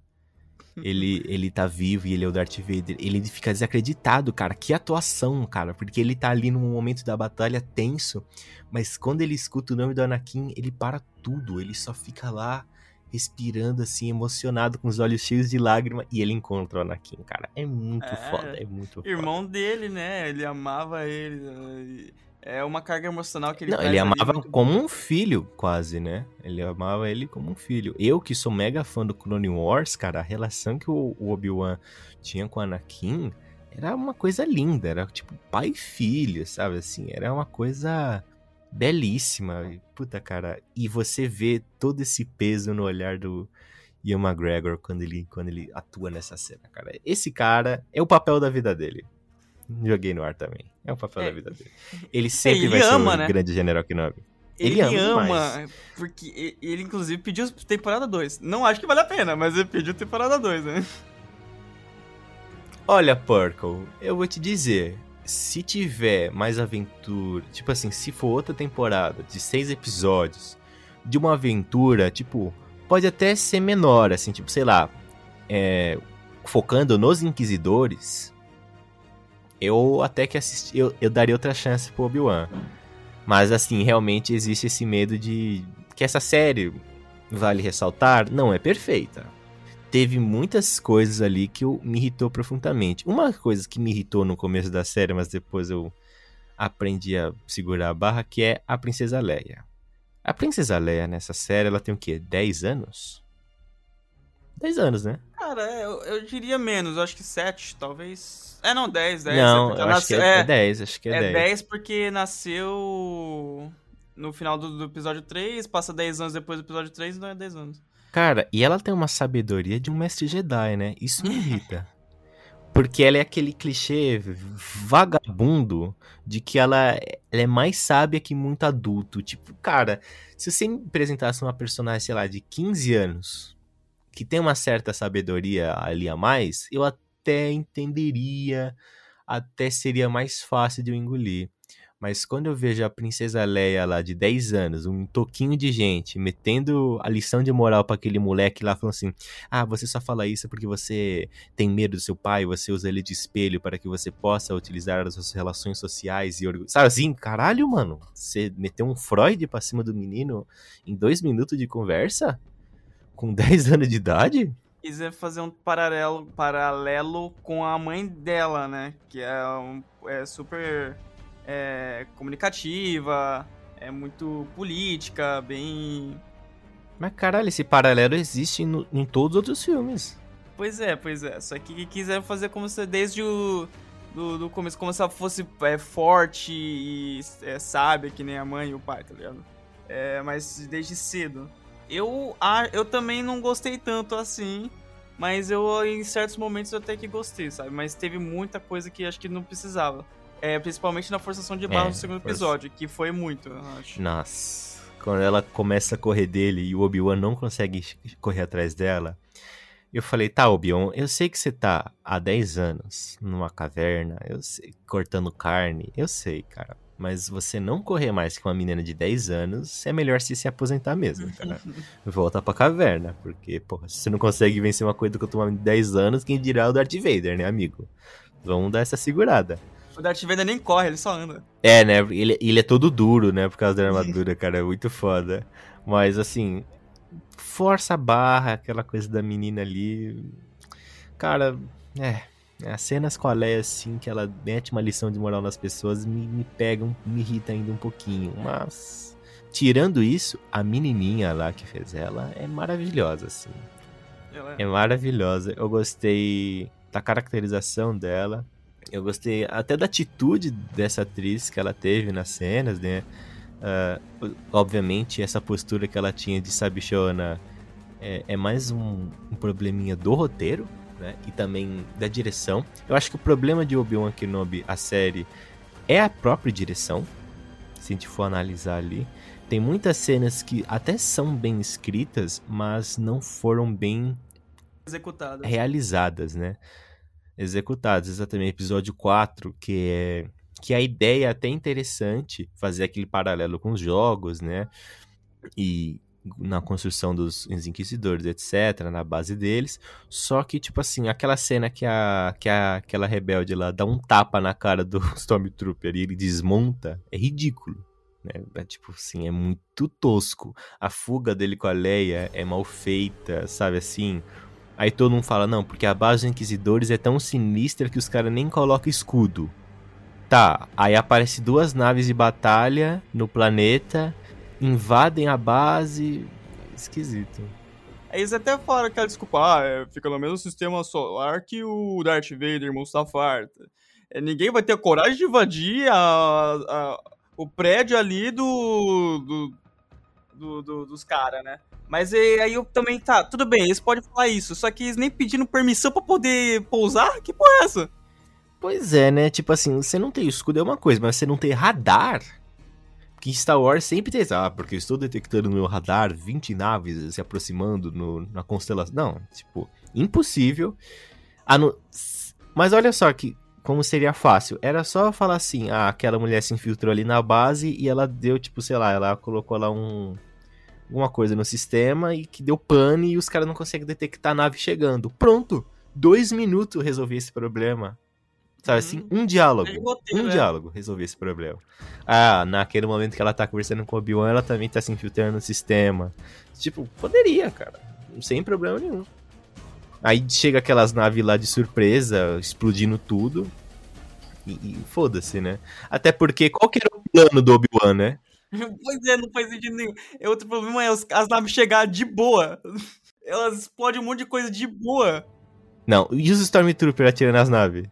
Ele, ele tá vivo e ele é o Darth Vader. Ele fica desacreditado, cara. Que atuação, cara. Porque ele tá ali num momento da batalha tenso. Mas quando ele escuta o nome do Anakin, ele para tudo. Ele só fica lá respirando assim, emocionado, com os olhos cheios de lágrima, e ele encontra o Anakin, cara. É muito é, foda, é muito Irmão foda. dele, né? Ele amava ele. É uma carga emocional que ele Não, ele amava como um filho, quase, né? Ele amava ele como um filho. Eu, que sou mega fã do Clone Wars, cara, a relação que o Obi-Wan tinha com o Anakin era uma coisa linda. Era tipo pai e filho, sabe? Assim, era uma coisa belíssima. Puta, cara. E você vê todo esse peso no olhar do Ian McGregor quando ele, quando ele atua nessa cena, cara. Esse cara é o papel da vida dele. Joguei no ar também. É o papel é. da vida dele. Ele *laughs* sempre ele vai ama, ser o né? grande General Kenobi. Ele, ele ama, ama porque ele inclusive pediu temporada 2. Não acho que vale a pena, mas ele pediu temporada 2, né? Olha, Purple, eu vou te dizer, se tiver mais aventura, tipo assim, se for outra temporada de seis episódios de uma aventura, tipo, pode até ser menor, assim, tipo, sei lá, é, focando nos inquisidores, eu até que assisti, eu, eu daria outra chance pro Obi-Wan. Mas assim, realmente existe esse medo de que essa série, vale ressaltar, não é perfeita teve muitas coisas ali que eu, me irritou profundamente. Uma coisa que me irritou no começo da série, mas depois eu aprendi a segurar a barra, que é a Princesa Leia. A Princesa Leia nessa série, ela tem o quê? 10 anos? 10 anos, né? Cara, é, eu, eu diria menos, eu acho que 7, talvez. É, não, 10, 10. Não, eu acho que é, é 10, acho que é, é 10. É 10 porque nasceu no final do, do episódio 3, passa 10 anos depois do episódio 3, então é 10 anos. Cara, e ela tem uma sabedoria de um mestre Jedi, né? Isso me irrita. Porque ela é aquele clichê vagabundo de que ela, ela, é mais sábia que muito adulto. Tipo, cara, se você me apresentasse uma personagem, sei lá, de 15 anos, que tem uma certa sabedoria ali a mais, eu até entenderia, até seria mais fácil de eu engolir. Mas quando eu vejo a princesa Leia lá de 10 anos, um toquinho de gente, metendo a lição de moral para aquele moleque lá, falando assim: ah, você só fala isso porque você tem medo do seu pai, você usa ele de espelho para que você possa utilizar as suas relações sociais e orgulho. Sabe assim, caralho, mano, você meteu um Freud pra cima do menino em dois minutos de conversa? Com *laughs* 10 anos de idade? quiser fazer um paralelo, paralelo com a mãe dela, né? Que é, um, é super é comunicativa, é muito política, bem. Mas caralho, esse paralelo existe no, em todos os outros filmes. Pois é, pois é. Só que quiseram fazer como se desde o do, do começo, como se ela fosse é, forte e é, sábia, que nem a mãe e o pai, tá ligado? É, mas desde cedo. Eu, eu também não gostei tanto assim, mas eu em certos momentos eu até que gostei, sabe? Mas teve muita coisa que acho que não precisava. É, principalmente na forçação de barra é, no segundo força... episódio, que foi muito, eu acho. Nossa. Quando ela começa a correr dele e o Obi-Wan não consegue correr atrás dela, eu falei, tá, Obi-Wan, eu sei que você tá há 10 anos numa caverna, eu sei, cortando carne, eu sei, cara. Mas você não correr mais que uma menina de 10 anos, é melhor se se aposentar mesmo, cara. *laughs* Volta pra caverna, porque, porra, se você não consegue vencer uma coisa com uma de 10 anos, quem dirá o Darth Vader, né, amigo? Vamos dar essa segurada. O Darth Vader nem corre, ele só anda. É, né? Ele, ele é todo duro, né? Por causa da armadura, cara. É muito foda. Mas, assim, força a barra, aquela coisa da menina ali. Cara, é. As cenas com a Leia, assim, que ela mete uma lição de moral nas pessoas, me, me pegam, me irrita ainda um pouquinho. Mas, tirando isso, a menininha lá que fez ela é maravilhosa, assim. É. é maravilhosa. Eu gostei da caracterização dela. Eu gostei até da atitude dessa atriz que ela teve nas cenas, né? Uh, obviamente, essa postura que ela tinha de sabichona é, é mais um, um, probleminha do roteiro, né? E também da direção. Eu acho que o problema de Obi-Wan Kenobi, a série, é a própria direção, se a gente for analisar ali. Tem muitas cenas que até são bem escritas, mas não foram bem executadas. realizadas, né? Executadas, exatamente. Episódio 4, que é que a ideia é até interessante fazer aquele paralelo com os jogos, né? E na construção dos inquisidores, etc, na base deles. Só que tipo assim, aquela cena que a que a, aquela rebelde lá dá um tapa na cara do *laughs* Stormtrooper e ele desmonta, é ridículo. Né? É, tipo assim, é muito tosco. A fuga dele com a Leia é mal feita, sabe assim? Aí todo mundo fala, não, porque a base dos Inquisidores é tão sinistra que os caras nem colocam escudo. Tá, aí aparece duas naves de batalha no planeta, invadem a base. Esquisito. Isso até fora aquela desculpa, ah, é, fica no mesmo sistema solar que o Darth Vader Mustafar. É, ninguém vai ter coragem de invadir a, a, o prédio ali do, do, do, do dos caras, né? Mas aí eu também, tá, tudo bem, eles podem falar isso, só que eles nem pedindo permissão para poder pousar? Que porra é essa? Pois é, né? Tipo assim, você não tem escudo é uma coisa, mas você não tem radar. Que Star Wars sempre tem ah, porque eu estou detectando no meu radar 20 naves se aproximando no, na constelação. Não, tipo, impossível. No... Mas olha só que como seria fácil. Era só falar assim, ah, aquela mulher se infiltrou ali na base e ela deu, tipo, sei lá, ela colocou lá um alguma coisa no sistema e que deu pane e os caras não conseguem detectar a nave chegando. Pronto! Dois minutos resolvi esse problema. Sabe assim? Uhum. Um diálogo. um né? diálogo resolver esse problema. Ah, naquele momento que ela tá conversando com o Obi-Wan, ela também tá se infiltrando no sistema. Tipo, poderia, cara. Sem problema nenhum. Aí chega aquelas naves lá de surpresa, explodindo tudo. E, e foda-se, né? Até porque qual que era o plano do Obi-Wan, né? Pois é, não faz sentido nenhum. É outro problema é as, naves chegar de boa. *laughs* Elas explodem um monte de coisa de boa. Não, e os Stormtroopers atirando as naves?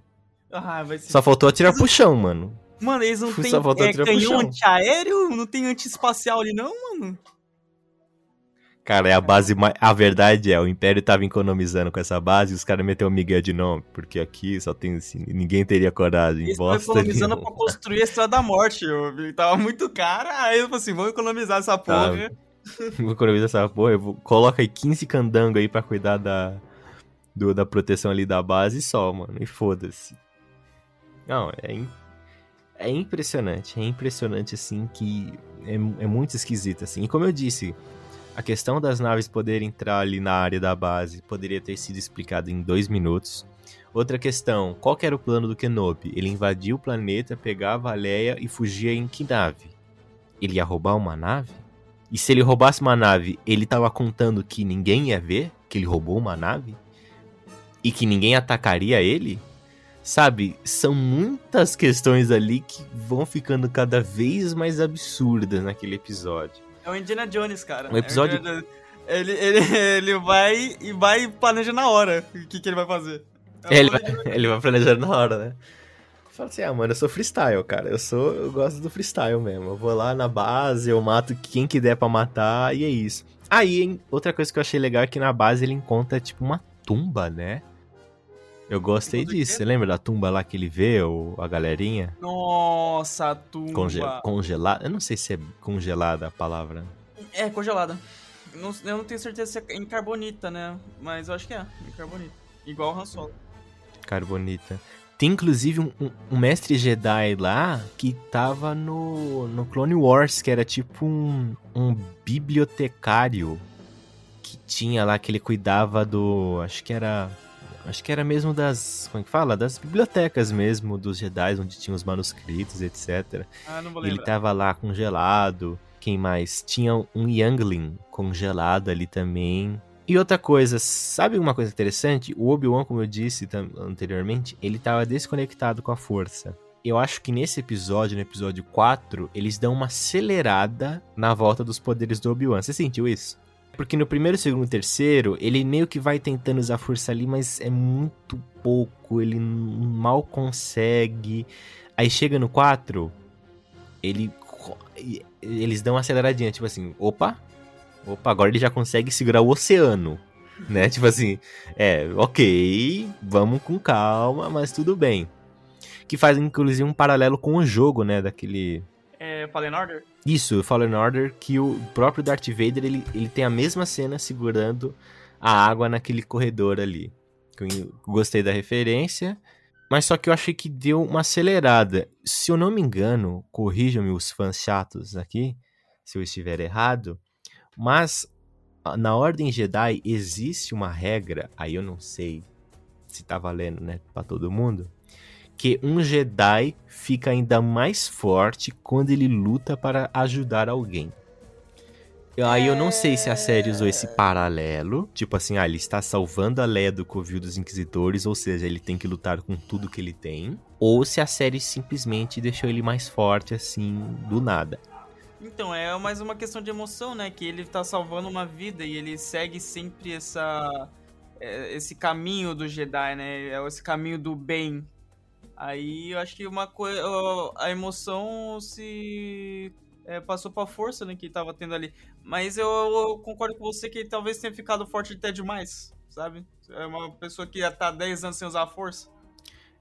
Ah, vai ser... Só faltou atirar pro chão, mano. Mano, eles não têm é, canhão antiaéreo? Não tem anti-espacial ali não, mano? Cara, é a base mais... A verdade é, o Império tava economizando com essa base e os caras meteram o Miguel de nome, porque aqui só tem assim, ninguém teria coragem. Eles estavam economizando nenhuma. pra construir a Estrada da Morte, eu, tava muito cara, aí eu falei assim, vamos economizar essa tá. porra. Tá. vou economizar essa porra, vou... coloca aí 15 candango aí pra cuidar da, do, da proteção ali da base só, mano, e foda-se. Não, é, é impressionante. É impressionante, assim, que é, é muito esquisito, assim. E como eu disse, a questão das naves poderem entrar ali na área da base poderia ter sido explicada em dois minutos. Outra questão, qual que era o plano do Kenobi? Ele invadia o planeta, pegava a Leia e fugia em que nave? Ele ia roubar uma nave? E se ele roubasse uma nave, ele estava contando que ninguém ia ver que ele roubou uma nave? E que ninguém atacaria ele? Sabe, são muitas questões ali que vão ficando cada vez mais absurdas naquele episódio. É o Indiana Jones, cara. O episódio. É ele, ele, ele vai e vai planejar na hora o que, que ele vai fazer. É ele, vai, ele vai planejar na hora, né? Fala assim, ah, mano, eu sou freestyle, cara. Eu sou. Eu gosto do freestyle mesmo. Eu vou lá na base, eu mato quem que der pra matar e é isso. Aí, hein, outra coisa que eu achei legal é que na base ele encontra, tipo, uma tumba, né? Eu gostei disso. Você lembra da tumba lá que ele vê, ou a galerinha? Nossa, a tumba. Conge congelada? Eu não sei se é congelada a palavra. É, congelada. Não, eu não tenho certeza se é em carbonita, né? Mas eu acho que é, em carbonita. Igual o Han Solo. Carbonita. Tem inclusive um, um, um, mestre Jedi lá que tava no, no Clone Wars, que era tipo um, um bibliotecário que tinha lá, que ele cuidava do. Acho que era Acho que era mesmo das. Como é que fala? Das bibliotecas mesmo, dos Jedi, onde tinha os manuscritos, etc. Ah, não vou lembrar. Ele tava lá congelado. Quem mais? Tinha um Youngling congelado ali também. E outra coisa, sabe uma coisa interessante? O Obi-Wan, como eu disse anteriormente, ele tava desconectado com a força. Eu acho que nesse episódio, no episódio 4, eles dão uma acelerada na volta dos poderes do Obi-Wan. Você sentiu isso? Porque no primeiro, segundo terceiro, ele meio que vai tentando usar força ali, mas é muito pouco, ele mal consegue. Aí chega no 4, ele eles dão uma aceleradinha, tipo assim, opa, opa, agora ele já consegue segurar o oceano, né? Tipo assim, é, ok, vamos com calma, mas tudo bem. Que faz inclusive um paralelo com o jogo, né, daquele é, Fallen Order? Isso, Fallen Order, que o próprio Darth Vader, ele, ele tem a mesma cena segurando a água naquele corredor ali. Gostei da referência, mas só que eu achei que deu uma acelerada. Se eu não me engano, corrijam-me os fãs chatos aqui, se eu estiver errado, mas na Ordem Jedi existe uma regra, aí eu não sei se tá valendo, né, para todo mundo, que um Jedi fica ainda mais forte quando ele luta para ajudar alguém. Aí eu não sei se a série usou esse paralelo, tipo assim, ah, ele está salvando a Leia do covil dos Inquisidores, ou seja, ele tem que lutar com tudo que ele tem, ou se a série simplesmente deixou ele mais forte assim, do nada. Então, é mais uma questão de emoção, né? Que ele tá salvando uma vida e ele segue sempre essa é, esse caminho do Jedi, né? É esse caminho do bem. Aí eu acho que uma coisa. A emoção se. É, passou pra força né, que tava tendo ali. Mas eu, eu, concordo com você que talvez tenha ficado forte até demais, sabe? É uma pessoa que já tá 10 anos sem usar a força.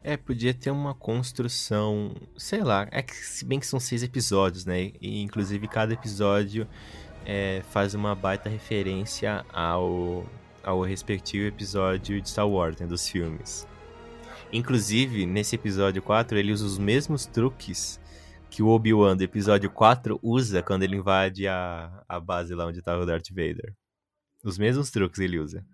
É, podia ter uma construção, sei lá, é que se bem que são seis episódios, né? E inclusive cada episódio é, faz uma baita referência ao, ao respectivo episódio de Star Wars, né, dos filmes. Inclusive, nesse episódio 4, ele usa os mesmos truques que o Obi-Wan do episódio 4 usa quando ele invade a, a base lá onde estava tá o Darth Vader. Os mesmos truques ele usa.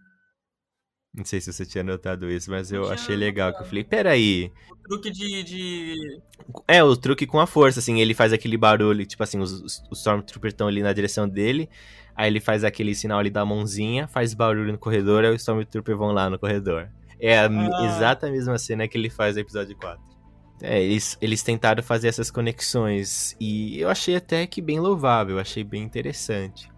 Não sei se você tinha notado isso, mas eu achei legal. Que eu falei, peraí. O truque de, de, É, o truque com a força, assim. Ele faz aquele barulho, tipo assim, os, os Stormtroopers estão ali na direção dele. Aí ele faz aquele sinal ali da mãozinha, faz barulho no corredor, aí os Stormtroopers vão lá no corredor. É a ah. exata mesma cena que ele faz no episódio 4. É, eles, eles tentaram fazer essas conexões. E eu achei até que bem louvável, achei bem interessante.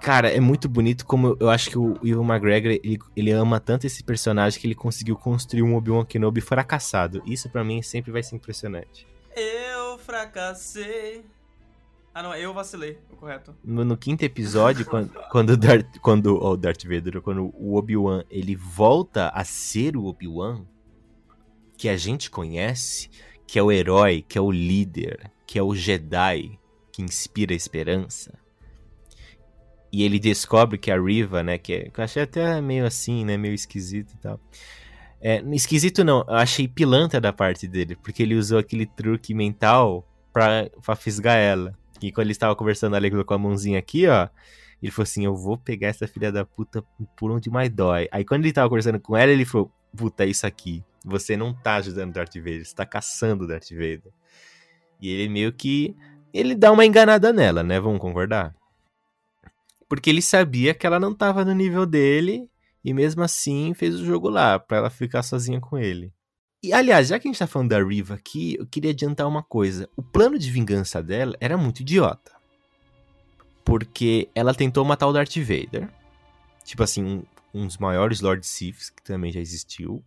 Cara, é muito bonito como eu acho que o Ivan McGregor, ele, ele ama tanto esse personagem que ele conseguiu construir um Obi-Wan Kenobi fracassado. Isso para mim sempre vai ser impressionante. Eu fracassei. Ah, não, eu vacilei, o correto. No, no quinto episódio, *laughs* quando, quando, Darth, quando oh, Darth Vader, quando o Obi-Wan, ele volta a ser o Obi-Wan que a gente conhece, que é o herói, que é o líder, que é o Jedi, que inspira esperança e ele descobre que a Riva, né, que, é, que eu achei até meio assim, né, meio esquisito e tal. É, esquisito não, eu achei pilantra da parte dele, porque ele usou aquele truque mental pra, pra fisgar ela. E quando ele estava conversando ali com a mãozinha aqui, ó, ele falou assim, eu vou pegar essa filha da puta por onde mais dói. Aí quando ele tava conversando com ela, ele falou, puta, isso aqui. Você não tá ajudando Darth Vader, você tá caçando Darth Vader. E ele meio que... Ele dá uma enganada nela, né? Vamos concordar? Porque ele sabia que ela não estava no nível dele e mesmo assim fez o jogo lá, para ela ficar sozinha com ele. E aliás, já que a gente tá falando da Riva aqui, eu queria adiantar uma coisa. O plano de vingança dela era muito idiota. Porque ela tentou matar o Darth Vader. Tipo assim, um, um dos maiores Lord Siths que também já existiu.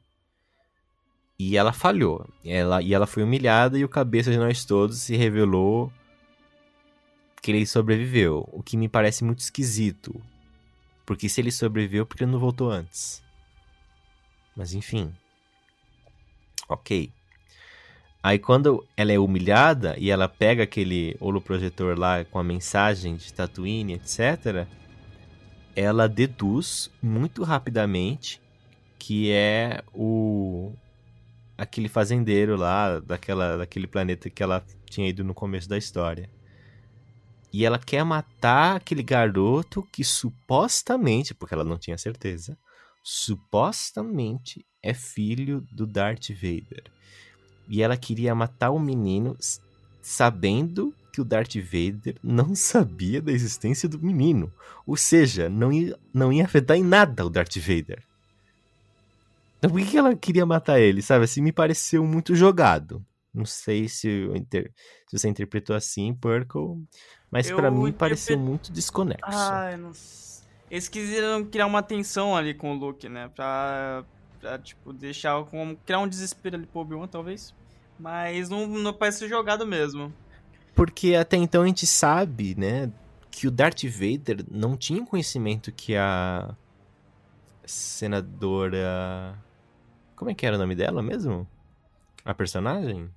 E ela falhou. Ela, e ela foi humilhada e o cabeça de nós todos se revelou que ele sobreviveu, o que me parece muito esquisito. Porque se ele sobreviveu, por que ele não voltou antes? Mas enfim. Ok. Aí quando ela é humilhada e ela pega aquele holoprojetor lá com a mensagem de Tatooine, etc., ela deduz muito rapidamente que é o aquele fazendeiro lá daquela daquele planeta que ela tinha ido no começo da história. E ela quer matar aquele garoto que supostamente, porque ela não tinha certeza, supostamente é filho do Darth Vader. E ela queria matar o menino sabendo que o Darth Vader não *laughs* sabia da existência do menino. Ou seja, não ia, não ia afetar em nada o Darth Vader. Então por que ela queria matar ele, sabe? Assim, me pareceu muito jogado. Não sei se, inter... se você interpretou assim, Purple, mas para mim interpre... pareceu muito desconexo. Ai, não Eles quiseram criar uma tensão ali com o Luke, né? Pra, pra tipo, deixar como. criar um desespero ali pro Obi-Wan, talvez. Mas não, não parece jogado mesmo. Porque até então a gente sabe, né? Que o Darth Vader não tinha conhecimento que a senadora. Como é que era o nome dela mesmo? A personagem?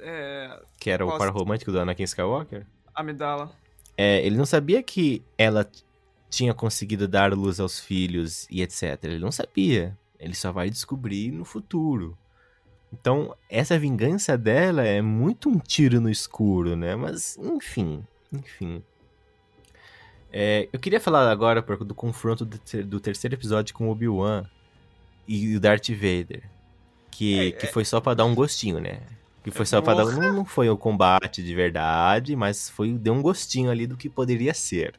É, que era o par romântico do Anakin Skywalker. Amidala. É, ele não sabia que ela tinha conseguido dar luz aos filhos e etc. Ele não sabia. Ele só vai descobrir no futuro. Então, essa vingança dela é muito um tiro no escuro, né? Mas, enfim, enfim. É, eu queria falar agora do confronto do, ter- do terceiro episódio com o Obi-Wan e o Darth Vader. Que, É, que foi só pra dar um gostinho, né? Que foi só pra dar. Não, não foi o combate de verdade, mas foi deu um gostinho ali do que poderia ser.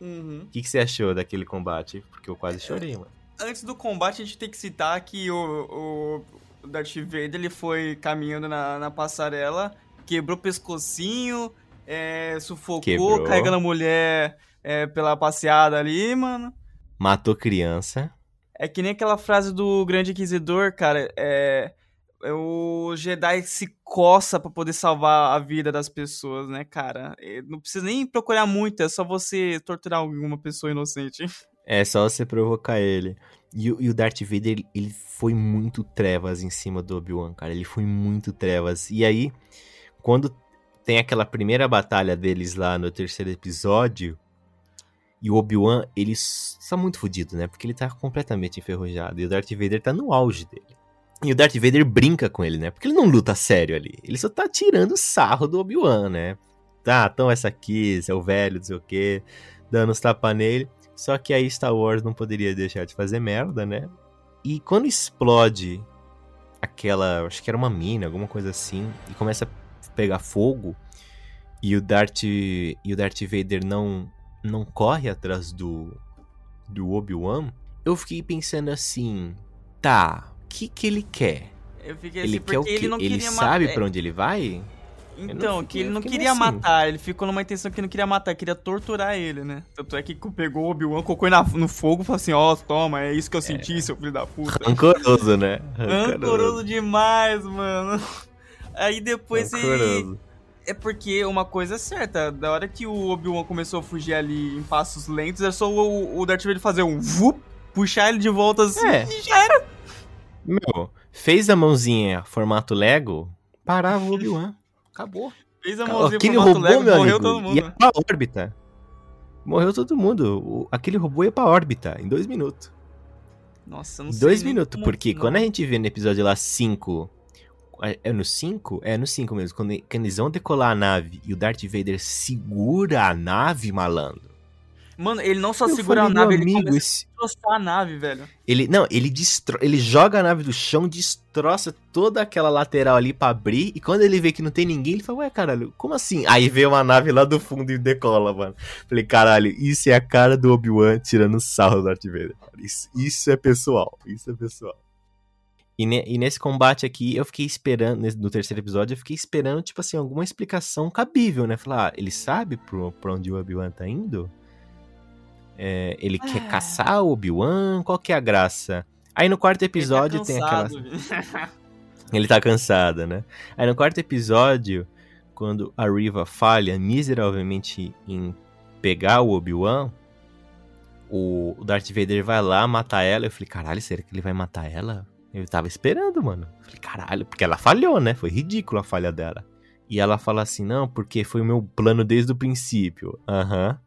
Uhum. O que, que você achou daquele combate? Porque eu quase chorei, mano. Antes do combate, a gente tem que citar que o, o Darth Vader ele foi caminhando na, na passarela, quebrou o pescocinho, é, sufocou, Quebrou. carregando a mulher é, pela passeada ali, mano. Matou criança. É que nem aquela frase do Grande Inquisidor, cara. É, é o Jedi se coça pra poder salvar a vida das pessoas, né, cara? Não precisa nem procurar muito, é só você torturar alguma pessoa inocente. *laughs* É só você provocar ele. E, e o Darth Vader, ele, ele foi muito trevas em cima do Obi-Wan, cara. Ele foi muito trevas. E aí, quando tem aquela primeira batalha deles lá no terceiro episódio, e o Obi-Wan, ele s- tá muito fudido, né? Porque ele tá completamente enferrujado. E o Darth Vader tá no auge dele. E o Darth Vader brinca com ele, né? Porque ele não luta sério ali. Ele só tá tirando sarro do Obi-Wan, né? Tá, então essa aqui, seu velho, não sei o quê, dando uns tapas nele. Só que aí Star Wars não poderia deixar de fazer merda, né? E quando explode aquela, acho que era uma mina, alguma coisa assim, e começa a pegar fogo, e o Darth e o Darth Vader não não corre atrás do do Obi-Wan, eu fiquei pensando assim, tá, o que que ele quer? Ele assim, quer o quê? ele Ele sabe pra onde ele vai? Então, fiquei- que ele não queria assim. matar, ele ficou numa intenção que não queria matar, queria torturar ele, né? Tanto é que pegou o Obi-Wan, colocou ele na- no fogo e falou assim: Ó, toma, é isso que eu senti, seu filho da puta. Rancoroso, né? Rancoroso demais, mano. Aí depois ele. Rancoroso. É porque uma coisa é certa, da hora que o Obi-Wan começou a fugir ali em passos lentos, é só o, o Darth Vader fazer um vup, puxar ele de volta assim É. e já era. Meu, fez a mãozinha formato Lego, parava o Obi-Wan. Acabou. Fez a mãozinha Aquele formato robô, Lego, meu morreu amigo, todo mundo. ia pra órbita. Morreu todo mundo. O- aquele robô ia pra órbita em dois minutos. Nossa, não Em sei dois minutos, porque não. quando a gente vê no episódio lá 5. É é no 5? É no 5 mesmo. Quando, quando eles vão decolar a nave e o Darth Vader segura a nave, malandro. Mano, ele não só Eu segura falei, a nave, ele amigo, começa esse- a destroçar a nave, velho. Ele, não, ele destro... ele joga a nave do chão, destroça toda aquela lateral ali pra abrir, e quando ele vê que não tem ninguém, ele fala, ué, caralho, como assim? Aí vê uma nave lá do fundo e decola, mano. Falei, caralho, isso é a cara do Obi-Wan tirando sarro do Darth Vader. Isso, isso é pessoal, isso é pessoal. E, ne- e nesse combate aqui, eu fiquei esperando, no terceiro episódio, eu fiquei esperando, tipo assim, alguma explicação cabível, né? Falar, ah, ele sabe pro, pra onde o Obi-Wan tá indo? É, ele quer Ah. caçar o Obi-Wan? Qual que é a graça? Aí no quarto episódio Ele tá tem aquela. cansado, Ele tá cansado, né? Aí no quarto episódio, quando a Riva falha miseravelmente em pegar o Obi-Wan, o Darth Vader vai lá matar ela. Eu falei, caralho, será que ele vai matar ela? Eu tava esperando, mano. Eu falei, caralho, porque ela falhou, né? Foi ridícula a falha dela. E ela fala assim, não, porque foi o meu plano desde o princípio. Aham.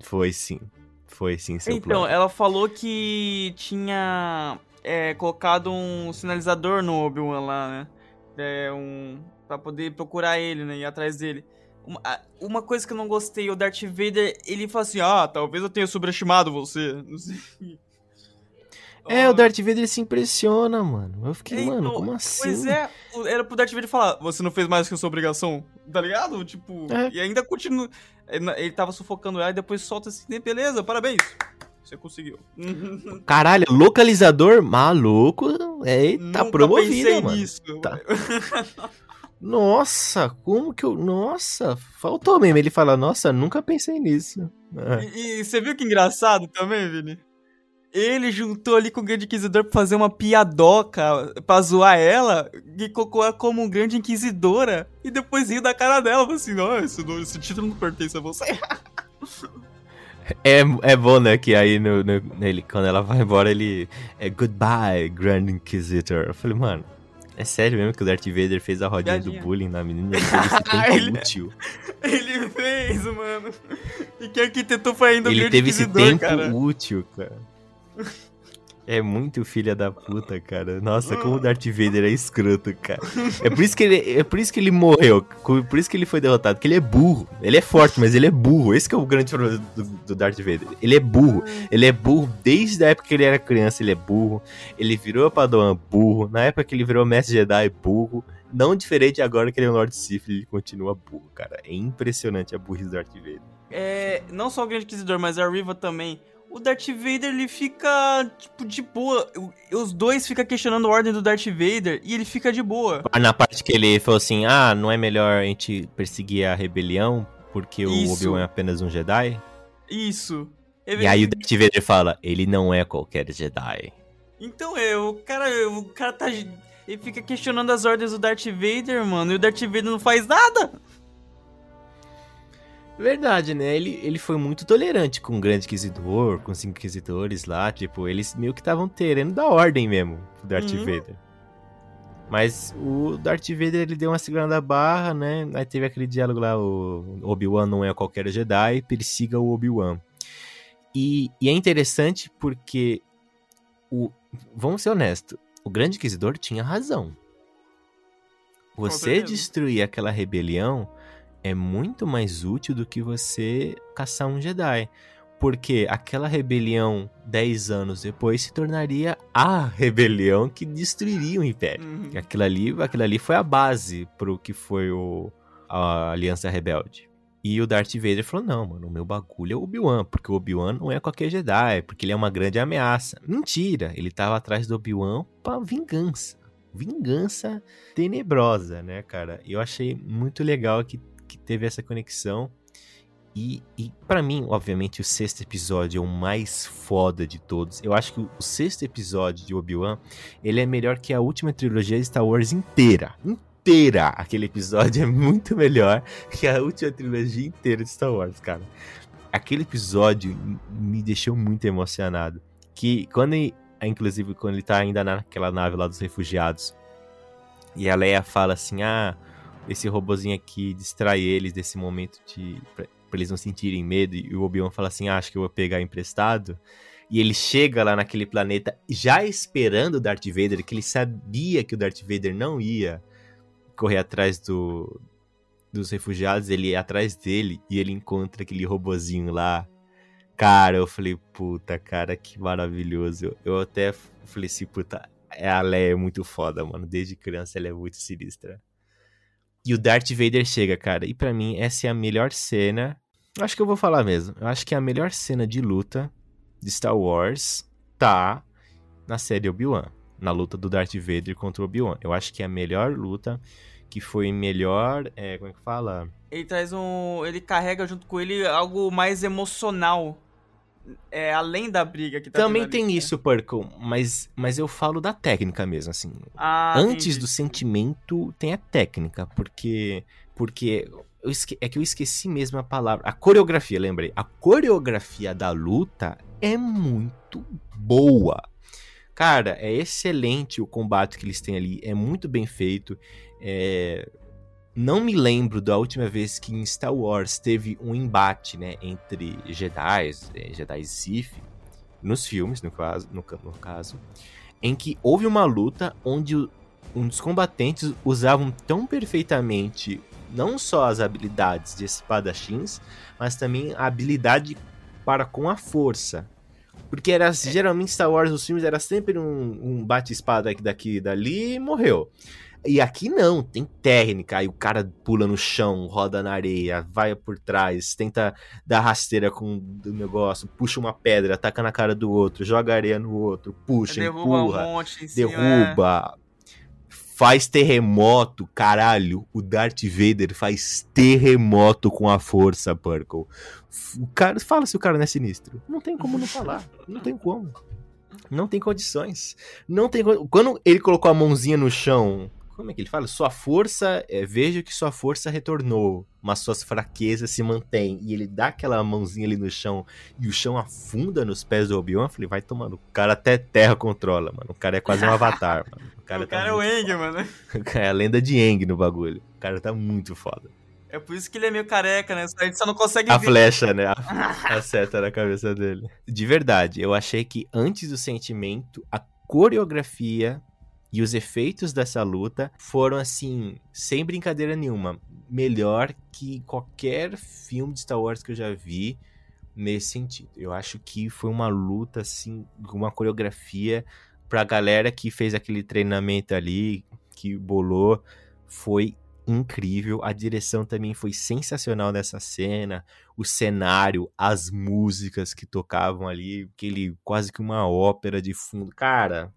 Foi sim. Foi sim seu Então, plano. ela falou que tinha é, colocado um sinalizador no Obi-Wan lá, né? É, um, pra poder procurar ele, né? Ir atrás dele. Uma, uma coisa que eu não gostei, o Darth Vader, ele fala assim, ah, talvez eu tenha sobreestimado você. *laughs* Não sei. É, o Darth Vader se impressiona, mano. Eu fiquei, Então, mano, como assim? Pois é, o- era pro Darth Vader falar, você não fez mais que a sua obrigação, tá ligado? Tipo, É. e ainda continua. Ele ele tava sufocando ela e depois solta assim, "Né, beleza, parabéns. Você conseguiu. *laughs* Caralho, localizador maluco. Eita, Nunca promovido, pensei mano. nisso. Tá. Nossa, como que eu. Nossa, faltou mesmo. Ele fala, nossa, nunca pensei nisso. É. E, e você viu que engraçado também, Vini? Ele juntou ali com o Grande Inquisidor pra fazer uma piadoca pra zoar ela e colocou ela como um Grande Inquisidora e depois riu da cara dela. Falou assim: não, esse, esse título não pertence a você. É, é bom, né? Que aí no, no- ele, quando ela vai embora, ele. É goodbye, Grand Inquisitor. Eu falei, mano, É sério mesmo que o Darth Vader fez a rodinha do bullying na menina? *laughs* Ele teve esse tempo Ele- útil. Ele fez, mano. E quem arquitetou foi ainda o Ele Grande teve esse tempo cara. útil, cara. É muito filha da puta, cara. Nossa, como o Darth Vader é escroto, cara. É por isso que ele, é por isso que ele morreu, por isso que ele foi derrotado, porque ele é burro. Ele é forte, mas ele é burro. Esse que é o grande problema do, do Darth Vader. Ele é burro. Ele é burro desde a época que ele era criança, ele é burro. Ele virou Padawan burro. Na época que ele virou Mestre Jedi burro. Não diferente agora que ele é um Lord Sith, ele continua burro, cara. É impressionante a burrice do Darth Vader. É, não só o Grande Inquisidor, mas a Riva também. O Darth Vader, ele fica, tipo, de boa. O- Os dois ficam questionando a ordem do Darth Vader e ele fica de boa. Na parte que ele falou assim, ah, não é melhor a gente perseguir a rebelião porque o Isso. Obi-Wan é apenas um Jedi? Isso. Ele- E aí o Darth Vader fala, ele não é qualquer Jedi. Então, é, o cara, o cara tá... Ele fica questionando as ordens do Darth Vader, mano, e o Darth Vader não faz nada. Verdade, né? Ele, ele foi muito tolerante com o Grande Inquisidor, com os Inquisidores lá, tipo, eles meio que estavam terendo da ordem mesmo, o Darth Uhum. Vader. Mas o Darth Vader, ele deu uma segurada da barra, né? Aí teve aquele diálogo lá, o Obi-Wan não é qualquer Jedi, persiga o Obi-Wan. E, e é interessante porque, o, vamos ser honestos, o Grande Inquisidor tinha razão. Você destruir aquela rebelião é muito mais útil do que você caçar um Jedi. Porque aquela rebelião, 10 anos depois, se tornaria a rebelião que destruiria o Império. Uhum. Aquilo ali, aquilo ali foi a base pro que foi o, a Aliança Rebelde. E o Darth Vader falou: não, mano, o meu bagulho é o Obi-Wan, porque o Obi-Wan não é qualquer Jedi, porque ele é uma grande ameaça. Mentira, ele tava atrás do Obi-Wan pra vingança. Vingança tenebrosa, né, cara? E eu achei muito legal que, que teve essa conexão. E, e para mim, obviamente, o sexto episódio é o mais foda de todos. Eu acho que o, sexto episódio de Obi-Wan, ele é melhor que a última trilogia de Star Wars inteira. Inteira! Aquele episódio *laughs* é muito melhor que a última trilogia inteira de Star Wars, cara. Aquele episódio me deixou muito emocionado. Que quando ele, inclusive quando ele tá ainda naquela nave lá dos refugiados, e a Leia fala assim: "Ah, esse robozinho aqui distrai eles desse momento de pra, eles não sentirem medo". E o Obi-Wan fala assim: ah, "Acho que eu vou pegar emprestado". E ele chega lá naquele planeta já esperando o Darth Vader, que ele sabia que o Darth Vader não ia correr atrás do, dos refugiados, ele ia atrás dele e ele encontra aquele robozinho lá. Cara, eu falei, puta, cara, que maravilhoso. Eu, eu até falei assim, puta, é, a Leia é muito foda, mano. Desde criança ela é muito sinistra. E o Darth Vader chega, cara. E pra mim, essa é a melhor cena. Acho que eu vou falar mesmo. Eu acho que a melhor cena de luta de Star Wars tá na série Obi-Wan. Na luta do Darth Vader contra o Obi-Wan. Eu acho que é a melhor luta. Que foi melhor. É, como é que fala? Ele traz um. Ele carrega junto com ele algo mais emocional. É, além da briga que tá Também tendo ali, tem né? isso, Purple. Mas, mas eu falo da técnica mesmo, assim. Ah, Antes entendi. do sentimento, tem a técnica. Porque. Porque. eu esque- é que eu esqueci mesmo a palavra. A coreografia, lembrei. A coreografia da luta é muito boa. Cara, é excelente o combate que eles têm ali. É muito bem feito. É, Não me lembro da última vez que em Star Wars teve um embate, né, entre Jedi, eh, Jedi e Sith, nos filmes, no caso, no, no caso, em que houve uma luta onde um dos combatentes usavam tão perfeitamente não só as habilidades de espadachins, mas também a habilidade para com a força. Porque era geralmente Star Wars, os filmes era sempre um, um bate-espada aqui daqui e dali e morreu. E aqui não, tem técnica. Aí o cara pula no chão, roda na areia, vai por trás, tenta dar rasteira com o negócio, puxa uma pedra, ataca na cara do outro, joga areia no outro, puxa, derruba empurra, um monte derruba, faz terremoto, caralho. O Darth Vader faz terremoto com a força, Purple. O cara, fala se o cara não é sinistro. Não tem como não falar. Não tem como. Não tem condições. Não tem Quando ele colocou a mãozinha no chão Como é que ele fala? Sua força. É, vejo que sua força retornou, mas suas fraquezas se mantêm. E ele dá aquela mãozinha ali no chão e o chão afunda nos pés do Obi-Wan. Eu falei, vai tomando. O cara até terra controla, mano. O cara é quase um avatar, mano. O cara, o tá cara é o Eng, mano. *laughs* É a lenda de Eng no bagulho. O cara tá muito foda. É por isso que ele é meio careca, né? A gente só não consegue a ver. A flecha, né? A, *laughs* a seta na cabeça dele. De verdade, eu achei que antes do sentimento, a coreografia e os efeitos dessa luta foram, assim, sem brincadeira nenhuma, melhor que qualquer filme de Star Wars que eu já vi nesse sentido. Eu acho que foi uma luta, assim, uma coreografia pra galera que fez aquele treinamento ali, que bolou, foi incrível. A direção também foi sensacional nessa cena. O cenário, as músicas que tocavam ali, aquele quase que uma ópera de fundo. Cara,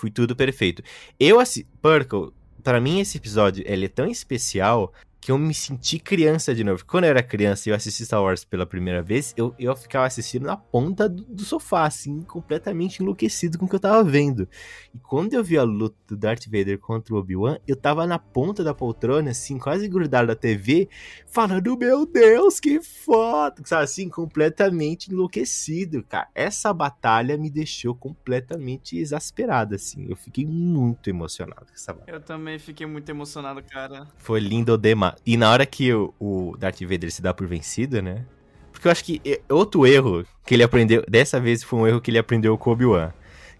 foi tudo perfeito. Eu assim, Purple, para mim esse episódio ele é tão especial que eu me senti criança de novo. Quando eu era criança e eu assisti Star Wars pela primeira vez, eu, eu ficava assistindo na ponta do, do, sofá, assim, completamente enlouquecido com o que eu tava vendo. E quando eu vi a luta do Darth Vader contra o Obi-Wan, eu tava na ponta da poltrona, assim, quase grudado da TV, falando, meu Deus, que foda! Sabe, assim, completamente enlouquecido, cara. Essa batalha me deixou completamente exasperado, assim. Eu fiquei muito emocionado com essa batalha. Eu também fiquei muito emocionado, cara. Foi lindo demais. E na hora que o, o Darth Vader se dá por vencido, né? Porque eu acho que outro erro que ele aprendeu, dessa vez foi um erro que ele aprendeu com o Obi-Wan.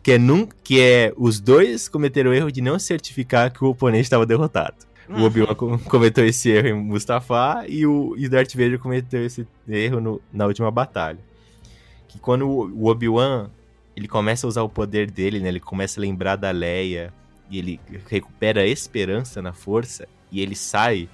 Que é, num, que é os dois cometeram o erro de não certificar que o oponente estava derrotado. Uhum. O Obi-Wan cometeu esse erro em Mustafá e o e Darth Vader cometeu esse erro no, na última batalha. Que quando o Obi-Wan ele começa a usar o poder dele, né? Ele começa a lembrar da Leia e ele recupera a esperança na força e ele sai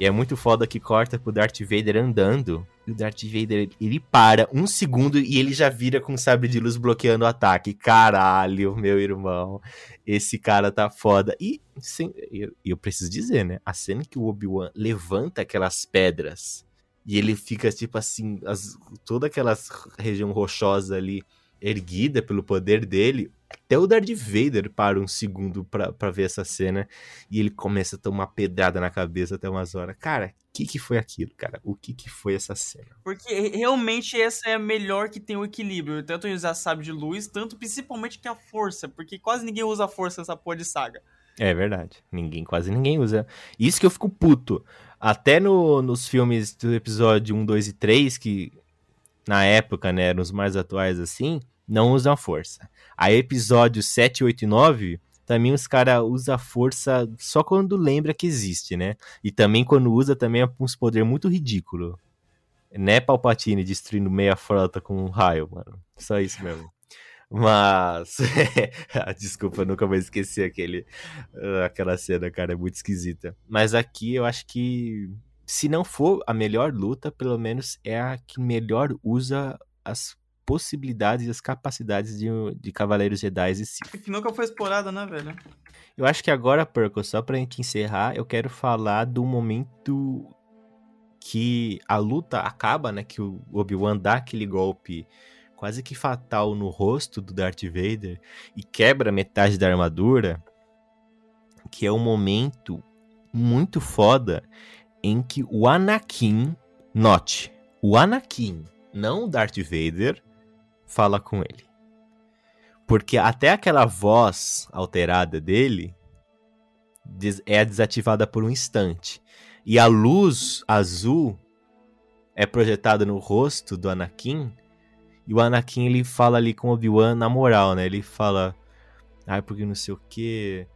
e é muito foda que corta pro Darth Vader andando. E o Darth Vader, ele para um segundo e ele já vira com o sabre de luz bloqueando o ataque. Caralho, meu irmão. Esse cara tá foda. E sem, eu, eu preciso dizer, né? A cena que o Obi-Wan levanta aquelas pedras e ele fica, tipo assim, as, toda aquela região rochosa ali erguida pelo poder dele. Até o Darth Vader para um segundo pra, pra ver essa cena e ele começa a tomar pedrada na cabeça até umas horas. Cara, o que, que foi aquilo, cara? O que, que foi essa cena? Porque realmente essa é a melhor que tem o equilíbrio. Tanto em usar sabre de luz, tanto principalmente que a força. Porque quase ninguém usa a força nessa porra de saga. É verdade. Ninguém, quase ninguém usa. Isso que eu fico puto. Até no, nos filmes do episódio 1, 2 e 3, que na época, né, eram os mais atuais assim, não usam força. Aí episódio 7, 8 e 9, também os caras usam força só quando lembra que existe, né? E também quando usa também é uns poder muito ridículo. Né, Palpatine destruindo meia frota com um raio, mano. Só isso mesmo. Mas. *laughs* Desculpa, nunca vou esquecer aquele, aquela cena, cara, é muito esquisita. Mas aqui eu acho que. Se não for a melhor luta, pelo menos é a que melhor usa as possibilidades e as capacidades de, de Cavaleiros Jedi e Sith. Que nunca foi explorada, né, velho? Eu acho que agora, Perco, só pra gente encerrar, eu quero falar do momento que a luta acaba, né? Que o Obi-Wan dá aquele golpe quase que fatal no rosto do Darth Vader e quebra metade da armadura, que é um momento muito foda em que o Anakin, note, o Anakin, não o Darth Vader, fala com ele. Porque até aquela voz alterada dele é desativada por um instante. E a luz azul é projetada no rosto do Anakin. E o Anakin ele fala ali com Obi-Wan na moral, né? Ele fala: Ai, porque não sei o que.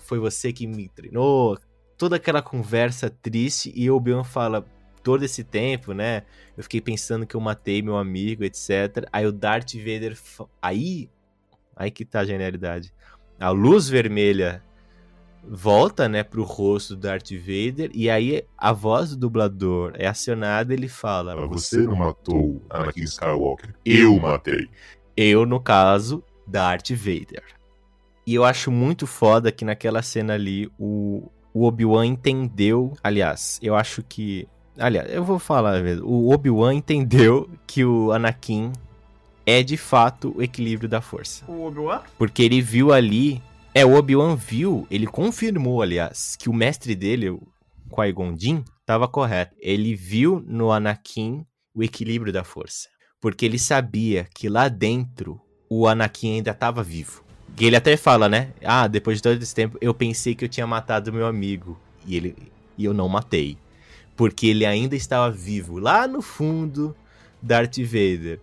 Foi você que me treinou. Toda aquela conversa triste. E Obi-Wan fala: todo esse tempo, né? Eu fiquei pensando que eu matei meu amigo, etc. Aí o Darth Vader. Aí. Aí que tá a genialidade. A luz vermelha volta, né, pro rosto do Darth Vader. E aí a voz do dublador é acionada ele fala: Você não matou Anakin Skywalker. Eu matei. Eu, no caso, Darth Vader. E eu acho muito foda que naquela cena ali o, o Obi-Wan entendeu. Aliás, eu acho que Aliás, eu vou falar mesmo. O Obi-Wan entendeu que o Anakin é de fato o equilíbrio da força. O Obi-Wan? Porque ele viu ali É, o Obi-Wan viu, ele confirmou, aliás, que o mestre dele, o Qui-Gon Jinn, estava correto. Ele viu no Anakin o equilíbrio da força. Porque ele sabia que lá dentro o Anakin ainda estava vivo. E ele até fala, né? Ah, depois de todo esse tempo, eu pensei que eu tinha matado meu amigo. E, ele, e eu não matei. Porque ele ainda estava vivo, lá no fundo, Darth Vader.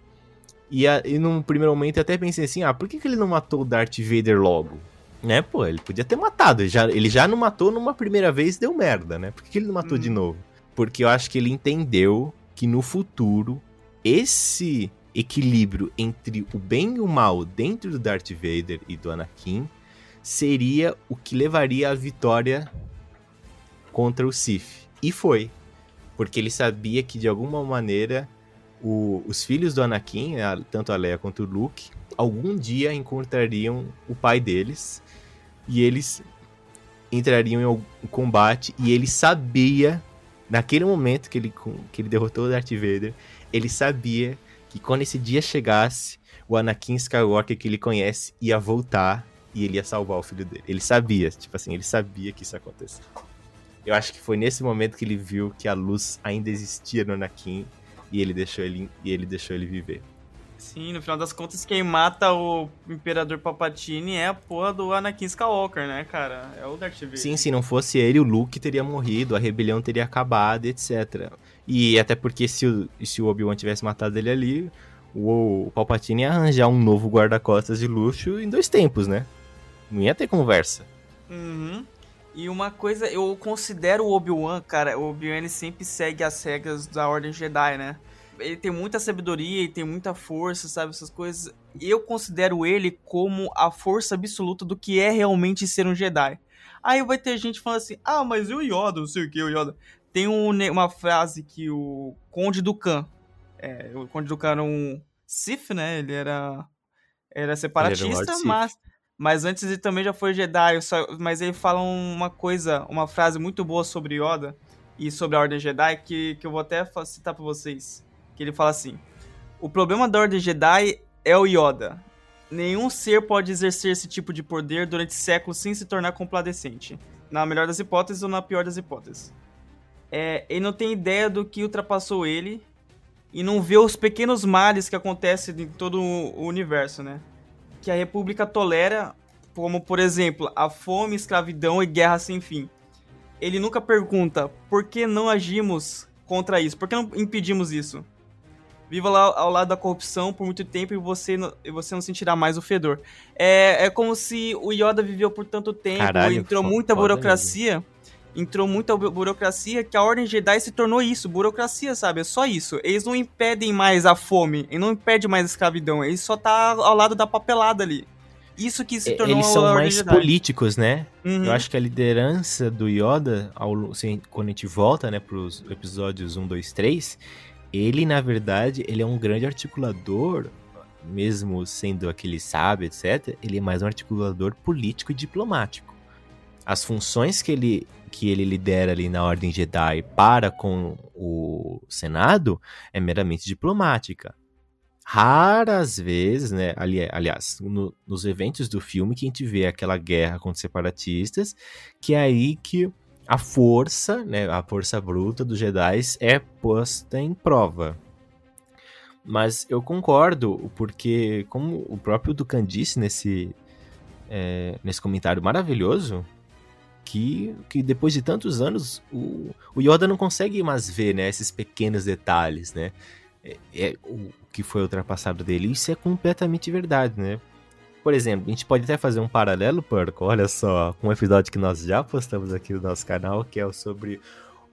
E, a, e num primeiro momento eu até pensei assim, ah, por que, que ele não matou o Darth Vader logo? Né, pô, ele podia ter matado. Ele já, ele já não matou numa primeira vez deu merda, né? Por que, que ele não matou hum. de novo? Porque eu acho que ele entendeu que no futuro esse equilíbrio entre o bem e o mal dentro do Darth Vader e do Anakin seria o que levaria à vitória contra o Sith. E foi. Porque ele sabia que de alguma maneira o, os filhos do Anakin, tanto a Leia quanto o Luke, algum dia encontrariam o pai deles e eles entrariam em um combate e ele sabia naquele momento que ele, que ele derrotou o Darth Vader, ele sabia que quando esse dia chegasse, o Anakin Skywalker que ele conhece ia voltar e ele ia salvar o filho dele. Ele sabia, tipo assim, ele sabia que isso ia acontecer. Eu acho que foi nesse momento que ele viu que a luz ainda existia no Anakin e ele deixou ele, e ele, deixou ele viver. Sim, no final das contas, quem mata o Imperador Palpatine é a porra do Anakin Skywalker, né, cara? É o Darth Vader. Sim, se não fosse ele, o Luke teria morrido, a rebelião teria acabado, etc. E até porque se o, se o Obi-Wan tivesse matado ele ali, o, o Palpatine ia arranjar um novo guarda-costas de luxo em dois tempos, né? Não ia ter conversa. Uhum. E uma coisa, eu considero o Obi-Wan, cara, o Obi-Wan ele sempre segue as regras da Ordem Jedi, né? ele tem muita sabedoria e tem muita força, sabe? Essas coisas. Eu considero ele como a força absoluta do que é realmente ser um Jedi. Aí vai ter gente falando assim: ah, mas e o Yoda? Não sei o que, o Yoda. Tem um, uma frase que o Conde Dukan. É, o Conde Dukan era um Sith, né? Ele era. Era separatista, ele era mas. Mas antes ele também já foi Jedi. Só, mas ele fala uma coisa, uma frase muito boa sobre Yoda e sobre a Ordem Jedi que, que eu vou até citar pra vocês que ele fala assim: O problema da Ordem Jedi é o Yoda. Nenhum ser pode exercer esse tipo de poder durante séculos sem se tornar complacente. Na melhor das hipóteses ou na pior das hipóteses. É, ele não tem ideia do que ultrapassou ele e não vê os pequenos males que acontecem em todo o universo, né? Que a República tolera, como por exemplo, a fome, escravidão e guerra sem fim. Ele nunca pergunta por que não agimos contra isso, por que não impedimos isso? viva lá ao lado da corrupção por muito tempo e você não, e você não sentirá mais o fedor. É, é como se o Yoda viveu por tanto tempo, Caralho, entrou muita burocracia, entrou muita burocracia que a Ordem Jedi se tornou isso, burocracia, sabe? É só isso. Eles não impedem mais a fome, eles não impedem mais a escravidão, eles só tá ao lado da papelada ali. Isso que se tornou Eles são mais Jedi. políticos, né? Uhum. Eu acho que a liderança do Yoda, ao, assim, quando a gente volta, né, pros episódios 1, 2, 3, ele, na verdade, ele é um grande articulador, mesmo sendo aquele sábio, etc. Ele é mais um articulador político e diplomático. As funções que ele, que ele lidera ali na Ordem Jedi para com o Senado é meramente diplomática. Raras vezes, né? Ali, aliás, no, nos eventos do filme que a gente vê aquela guerra contra os separatistas, que é aí que a força, né, a força bruta dos Jedi é posta em prova. Mas eu concordo, porque como o próprio Dukan disse nesse, é, nesse comentário maravilhoso, que, que depois de tantos anos o, o Yoda não consegue mais ver né, esses pequenos detalhes, né? É, é, o que foi ultrapassado dele. Isso é completamente verdade, né? Por exemplo, a gente pode até fazer um paralelo, Porco, olha só, com um episódio que nós já postamos aqui no nosso canal, que é o sobre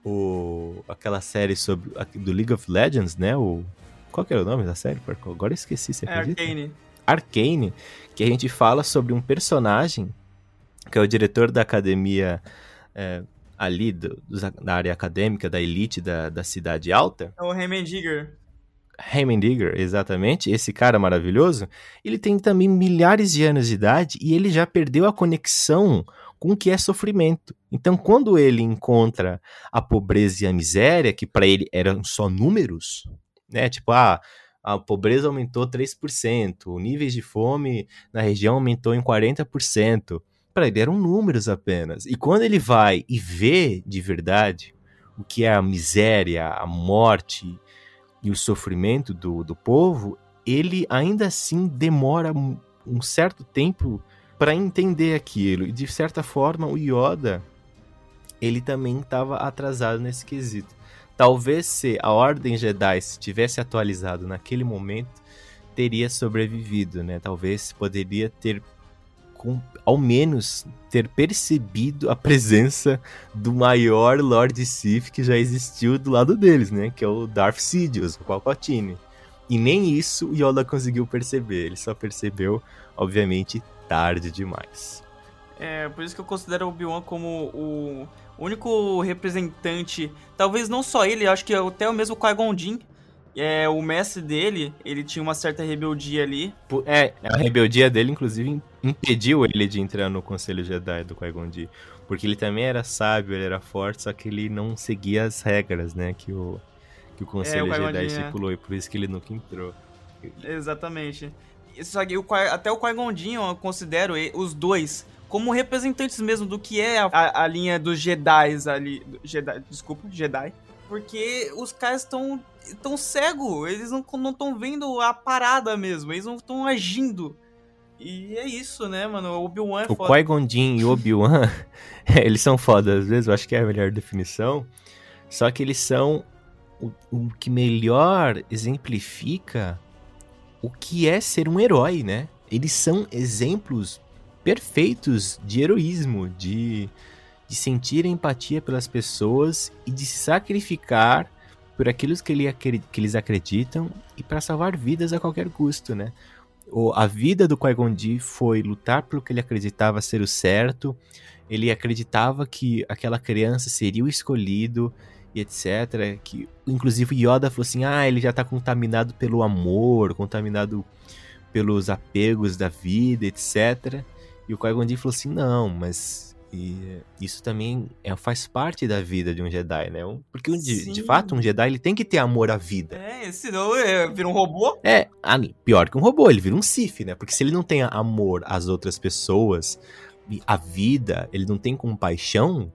o aquela série sobre do League of Legends, né? O qual que era o nome da série, Porco? Agora eu esqueci, você é Arcane. Arcane, que a gente fala sobre um personagem que é o diretor da academia é, ali do, da área acadêmica, da elite da, da cidade alta. É o Heimendiger. Heimendiger, exatamente, esse cara maravilhoso, ele tem também milhares de anos de idade e ele já perdeu a conexão com o que é sofrimento. Então, quando ele encontra a pobreza e a miséria, que para ele eram só números, né? Tipo, ah, a pobreza aumentou 3%, o nível de fome na região aumentou em 40%. Para ele eram números apenas. E quando ele vai e vê de verdade o que é a miséria, a morte e o sofrimento do, do povo, ele ainda assim demora um, um certo tempo para entender aquilo. E de certa forma, o Yoda ele também estava atrasado nesse quesito. Talvez se a Ordem Jedi se tivesse atualizado naquele momento, teria sobrevivido, né? Talvez poderia ter com, ao menos ter percebido a presença do maior Lord Sith que já existiu do lado deles, né? Que é o Darth Sidious, o Palpatine. E nem isso o Yoda conseguiu perceber. Ele só percebeu, obviamente, tarde demais. É, por isso que eu considero o Obi-Wan como o único representante, talvez não só ele, acho que até o mesmo Qui-Gon Jinn, é, o mestre dele, ele tinha uma certa rebeldia ali. É, a rebeldia dele, inclusive, impediu ele de entrar no Conselho Jedi do Qui-Gon Jinn. Porque ele também era sábio, ele era forte, só que ele não seguia as regras, né, que o, que o Conselho é, o Jedi estipulou, é. e por isso que ele nunca entrou. Exatamente. Só que o, até o Qui-Gon Jinn, eu considero os dois como representantes mesmo do que é a, a, a linha dos Jedi ali. Jedi, desculpa, Jedi. Porque os caras estão tão cegos, eles não estão vendo a parada mesmo, eles não estão agindo. E é isso, né, mano? O Obi-Wan é o foda. O Qui-Gon Jinn e o Obi-Wan, *laughs* eles são foda, às vezes eu acho que é a melhor definição. Só que eles são o, o que melhor exemplifica o que é ser um herói, né? Eles são exemplos perfeitos de heroísmo, de, de sentir empatia pelas pessoas e de se sacrificar por aquilo que, ele, que eles acreditam e para salvar vidas a qualquer custo, né? O, a vida do Qui-Gon foi lutar pelo que ele acreditava ser o certo, ele acreditava que aquela criança seria o escolhido e etc. Que, inclusive Yoda falou assim, ah, ele já está contaminado pelo amor, contaminado pelos apegos da vida, etc. E o Qui-Gon falou assim, não, mas isso também é, faz parte da vida de um Jedi, né? Porque de, de, fato um Jedi ele tem que ter amor à vida. É, senão é, vira um robô. É, pior que um robô, ele vira um Sith, né? Porque se ele não tem amor às outras pessoas, a vida, ele não tem compaixão,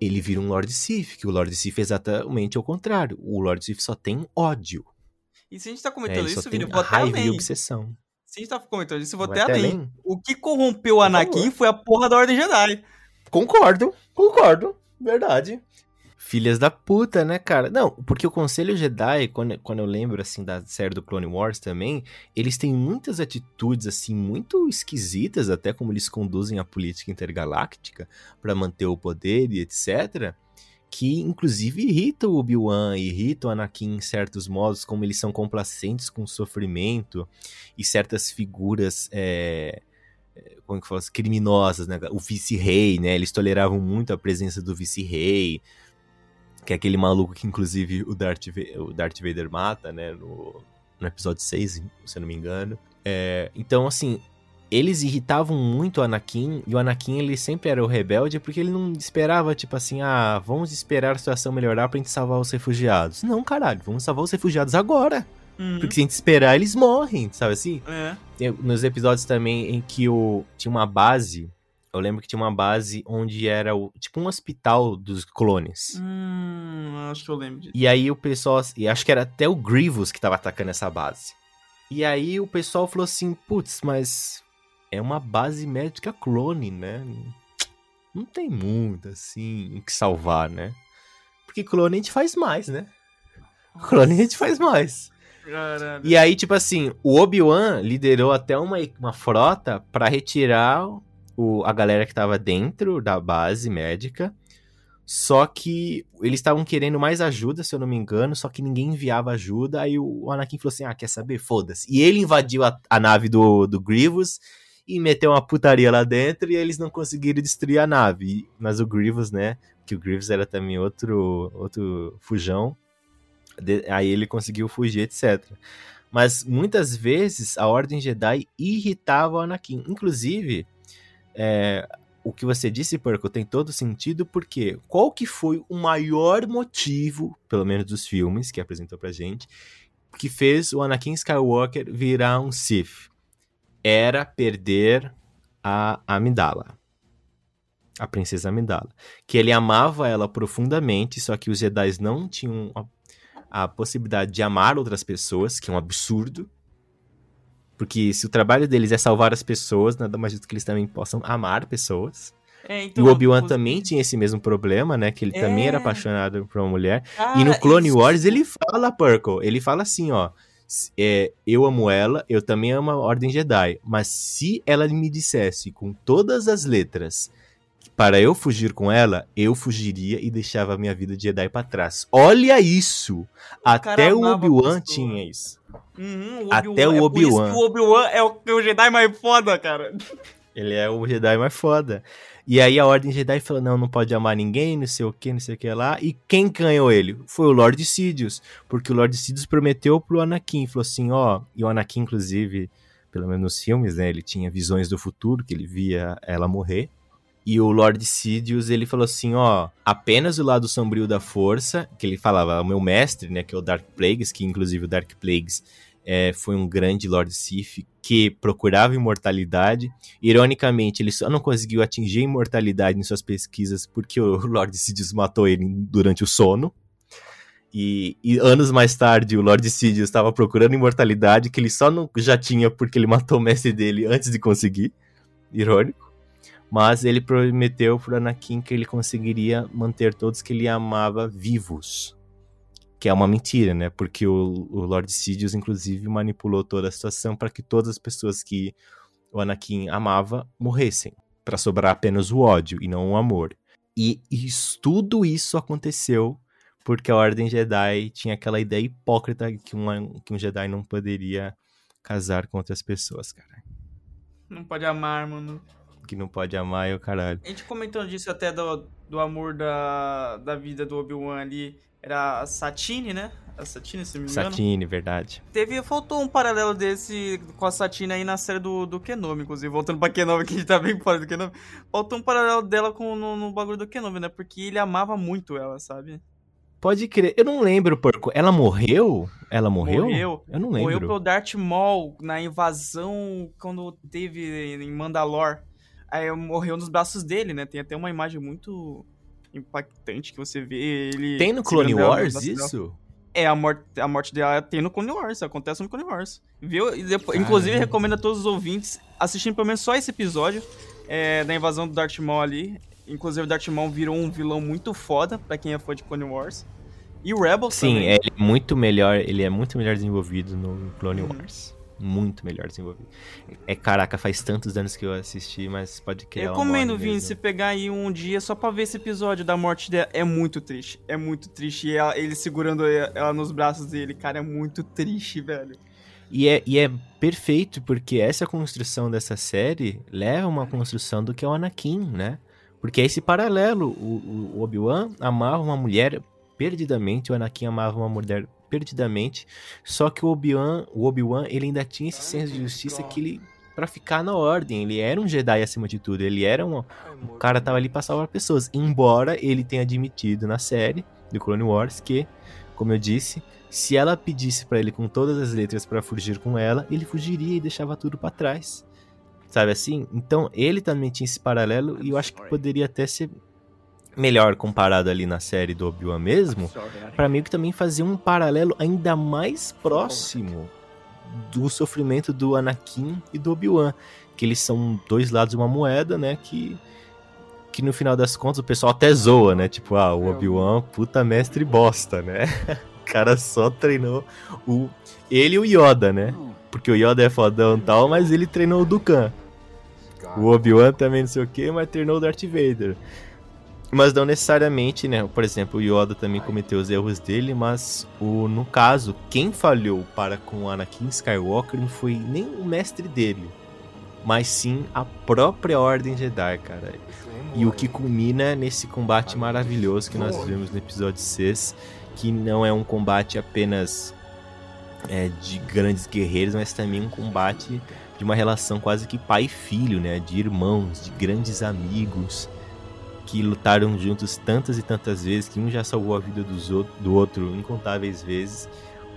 ele vira um Lord Sith, que o Lord Sith é exatamente o contrário. O Lord Sith só tem ódio. E se a gente tá comentando é, isso, Vini, raiva e obsessão. Se a gente tá comentando isso, eu vou até além. além. O que corrompeu o Anakin foi a porra da Ordem Jedi. Concordo, concordo. Verdade. Filhas da puta, né, cara? Não, porque o Conselho Jedi, quando, quando eu lembro, assim, da série do Clone Wars também, eles têm muitas atitudes, assim, muito esquisitas, até como eles conduzem a política intergaláctica para manter o poder e etc que inclusive irritam o Obi-Wan, irritam o Anakin em certos modos, como eles são complacentes com o sofrimento e certas figuras é, como que fala, criminosas, né? O vice-rei, né? Eles toleravam muito a presença do vice-rei, que é aquele maluco que inclusive o Darth, o Darth Vader mata, né? No, no episódio 6, se eu não me engano. É, então, assim, eles irritavam muito o Anakin, e o Anakin ele sempre era o rebelde porque ele não esperava, tipo assim, ah, vamos esperar a situação melhorar pra gente salvar os refugiados. Não, caralho, vamos salvar os refugiados agora. Uhum. Porque se a gente esperar, eles morrem, sabe assim? É. Tem, nos episódios também em que o, tinha uma base, eu lembro que tinha uma base onde era o, tipo um hospital dos clones. Hum, acho que eu lembro disso. E aí o pessoal, e acho que era até o Grievous que tava atacando essa base. E aí o pessoal falou assim, putz, mas é uma base médica clone, né? Não tem muito, assim, o que salvar, né? Porque clone a gente faz mais, né? Clone a gente faz mais. Caralho. E aí, tipo assim, o Obi-Wan liderou até uma, uma frota para retirar o, a galera que tava dentro da base médica. Só que eles estavam querendo mais ajuda, se eu não me engano, só que ninguém enviava ajuda. Aí o Anakin falou assim: Ah, quer saber? Foda-se. E ele invadiu a, a nave do, do Grievous e meteu uma putaria lá dentro e eles não conseguiram destruir a nave. Mas o Grievous, né? Que o Grievous era também outro, outro fujão. De, aí ele conseguiu fugir, etc. Mas muitas vezes a Ordem Jedi irritava o Anakin. Inclusive, é, o que você disse, Perco, tem todo sentido, porque qual que foi o maior motivo, pelo menos dos filmes que apresentou pra gente, que fez o Anakin Skywalker virar um Sith? era perder a amidala. a princesa Amidala, que ele amava ela profundamente, só que os Jedi não tinham a, possibilidade de amar outras pessoas, que é um absurdo. Porque se o trabalho deles é salvar as pessoas, nada mais justo que eles também possam amar pessoas. É, então, e o Obi-Wan os- também tinha esse mesmo problema, né? Que ele também era É. apaixonado por uma mulher. Cara, e no Clone isso- Wars ele fala, Purple, ele fala assim, ó. é, eu amo ela, eu também amo a Ordem Jedi. Mas se ela me dissesse com todas as letras para eu fugir com ela, eu fugiria e deixava a minha vida de Jedi pra trás. Olha isso! Até o amava a Obi-Wan tinha isso. Uhum, Até o É Obi-Wan. que o Obi-Wan é o, é o Jedi mais foda, cara. Ele é o Jedi mais foda. E aí a Ordem Jedi falou, não, não pode amar ninguém, não sei o que, não sei o que lá. E quem ganhou ele? Foi o Lord Sidious. Porque o Lord Sidious prometeu pro Anakin, falou assim, ó... E o Anakin, inclusive, pelo menos nos filmes, né? Ele tinha visões do futuro, que ele via ela morrer. E o Lord Sidious, ele falou assim, ó... Apenas o lado sombrio da força, que ele falava, o meu mestre, né? Que é o Dark Plagueis, que inclusive o Dark Plagueis... é, foi um grande Lord Sith que procurava imortalidade Ironicamente, ele só não conseguiu atingir a imortalidade em suas pesquisas porque o *laughs* Lord Sidious matou ele durante o sono. E, e anos mais tarde, o Lord Sidious estava procurando imortalidade que ele só não já tinha porque ele matou o mestre dele antes de conseguir. Irônico. Mas ele prometeu pro Anakin que ele conseguiria manter todos que ele amava vivos. Que é uma mentira, né? Porque o, o Lord Sidious, inclusive, manipulou toda a situação para que todas as pessoas que o Anakin amava morressem, para sobrar apenas o ódio e não o amor. E tudo isso aconteceu porque a Ordem Jedi tinha aquela ideia hipócrita que, uma, que um Jedi não poderia casar com outras pessoas, cara. Não pode amar, mano. Que não pode amar e o caralho. A gente comentou disso até do, do amor da, da vida do Obi-Wan ali. Era a Satine, né? A Satine, se não me engano. Satine, verdade. Teve, faltou um paralelo desse com a Satine aí na série do, do Kenobi, inclusive. Voltando pra Kenobi, que a gente tá bem fora do Kenobi. Faltou um paralelo dela com, no, no bagulho do Kenobi, né? Porque ele amava muito ela, sabe? Pode crer. Eu não lembro, porco. Ela morreu? Ela morreu? Morreu. Eu não Morreu lembro. pelo Darth Maul na invasão quando teve em Mandalor. Aí morreu nos braços dele, né? Tem até uma imagem muito impactante que você vê ele. Tem no Clone Wars isso? É, a morte, a morte dela tem no Clone Wars, acontece no Clone Wars. Viu? E depois- inclusive, recomendo a todos os ouvintes assistirem pelo menos só esse episódio é, da invasão do Darth Maul ali. Inclusive, o Darth Maul virou um vilão muito foda pra quem é fã de Clone Wars. E o Rebels Sim, também. é, ele é muito melhor, ele é muito melhor desenvolvido no Clone Uhum. Wars. Muito melhor desenvolvido. É, caraca, faz tantos anos que eu assisti, mas pode criar Eu morte Vini, você pegar aí um dia só pra ver esse episódio da morte dela. É muito triste. É muito triste. E ela- ele segurando ela nos braços dele, cara, é muito triste, velho. E é, e é perfeito, porque essa construção dessa série leva a uma construção do que é o Anakin, né? Porque é esse paralelo. O, o Obi-Wan amava uma mulher perdidamente, o Anakin amava uma mulher perdidamente. Só que o Obi-Wan, o Obi-Wan, ele ainda tinha esse senso de justiça que ele para ficar na ordem, ele era um Jedi acima de tudo, ele era um, o cara tava ali pra salvar pessoas, embora ele tenha admitido na série do Clone Wars que, como eu disse, se ela pedisse pra ele com todas as letras pra fugir com ela, ele fugiria e deixava tudo pra trás. Sabe assim? Então, ele também tinha esse paralelo e eu acho que poderia até ser melhor comparado ali na série do Obi-Wan mesmo, Pra meio que também fazer um paralelo ainda mais próximo do sofrimento do Anakin e do Obi-Wan, que eles são dois lados de uma moeda, né, que que no final das contas o pessoal até zoa, né? Tipo, ah, o Obi-Wan, puta mestre bosta, né? *laughs* o cara só treinou o ele e o Yoda, né? Porque o Yoda é fodão e tal, mas ele treinou o Dukan. O Obi-Wan também não sei o que, mas treinou o Darth Vader. Mas não necessariamente, né? Por exemplo, o Yoda também cometeu os erros dele, mas o, no caso, quem falhou para com o Anakin Skywalker não foi nem o mestre dele, mas sim a própria Ordem Jedi, cara. E o que culmina nesse combate maravilhoso que nós vimos no episódio 6, que não é um combate apenas é, de grandes guerreiros, mas também um combate de uma relação quase que pai e filho, né? De irmãos, de grandes amigos que lutaram juntos tantas e tantas vezes que um já salvou a vida dos outro, do outro incontáveis vezes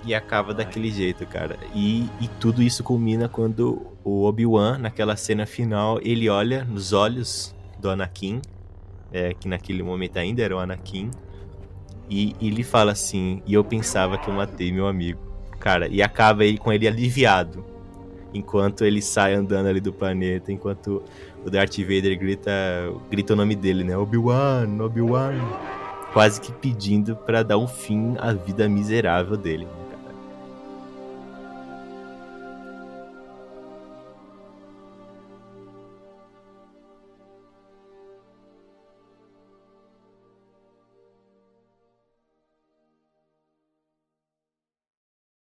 e acaba daquele jeito, cara. E, e tudo isso culmina quando o Obi-Wan, naquela cena final, ele olha nos olhos do Anakin é, que naquele momento ainda era o Anakin. E, e ele fala assim: E eu pensava que eu matei meu amigo. Cara, e acaba aí com ele aliviado. Enquanto ele sai andando ali do planeta, enquanto o Darth Vader grita, grita o nome dele, né? Obi-Wan, Obi-Wan. Quase que pedindo para dar um fim à vida miserável dele.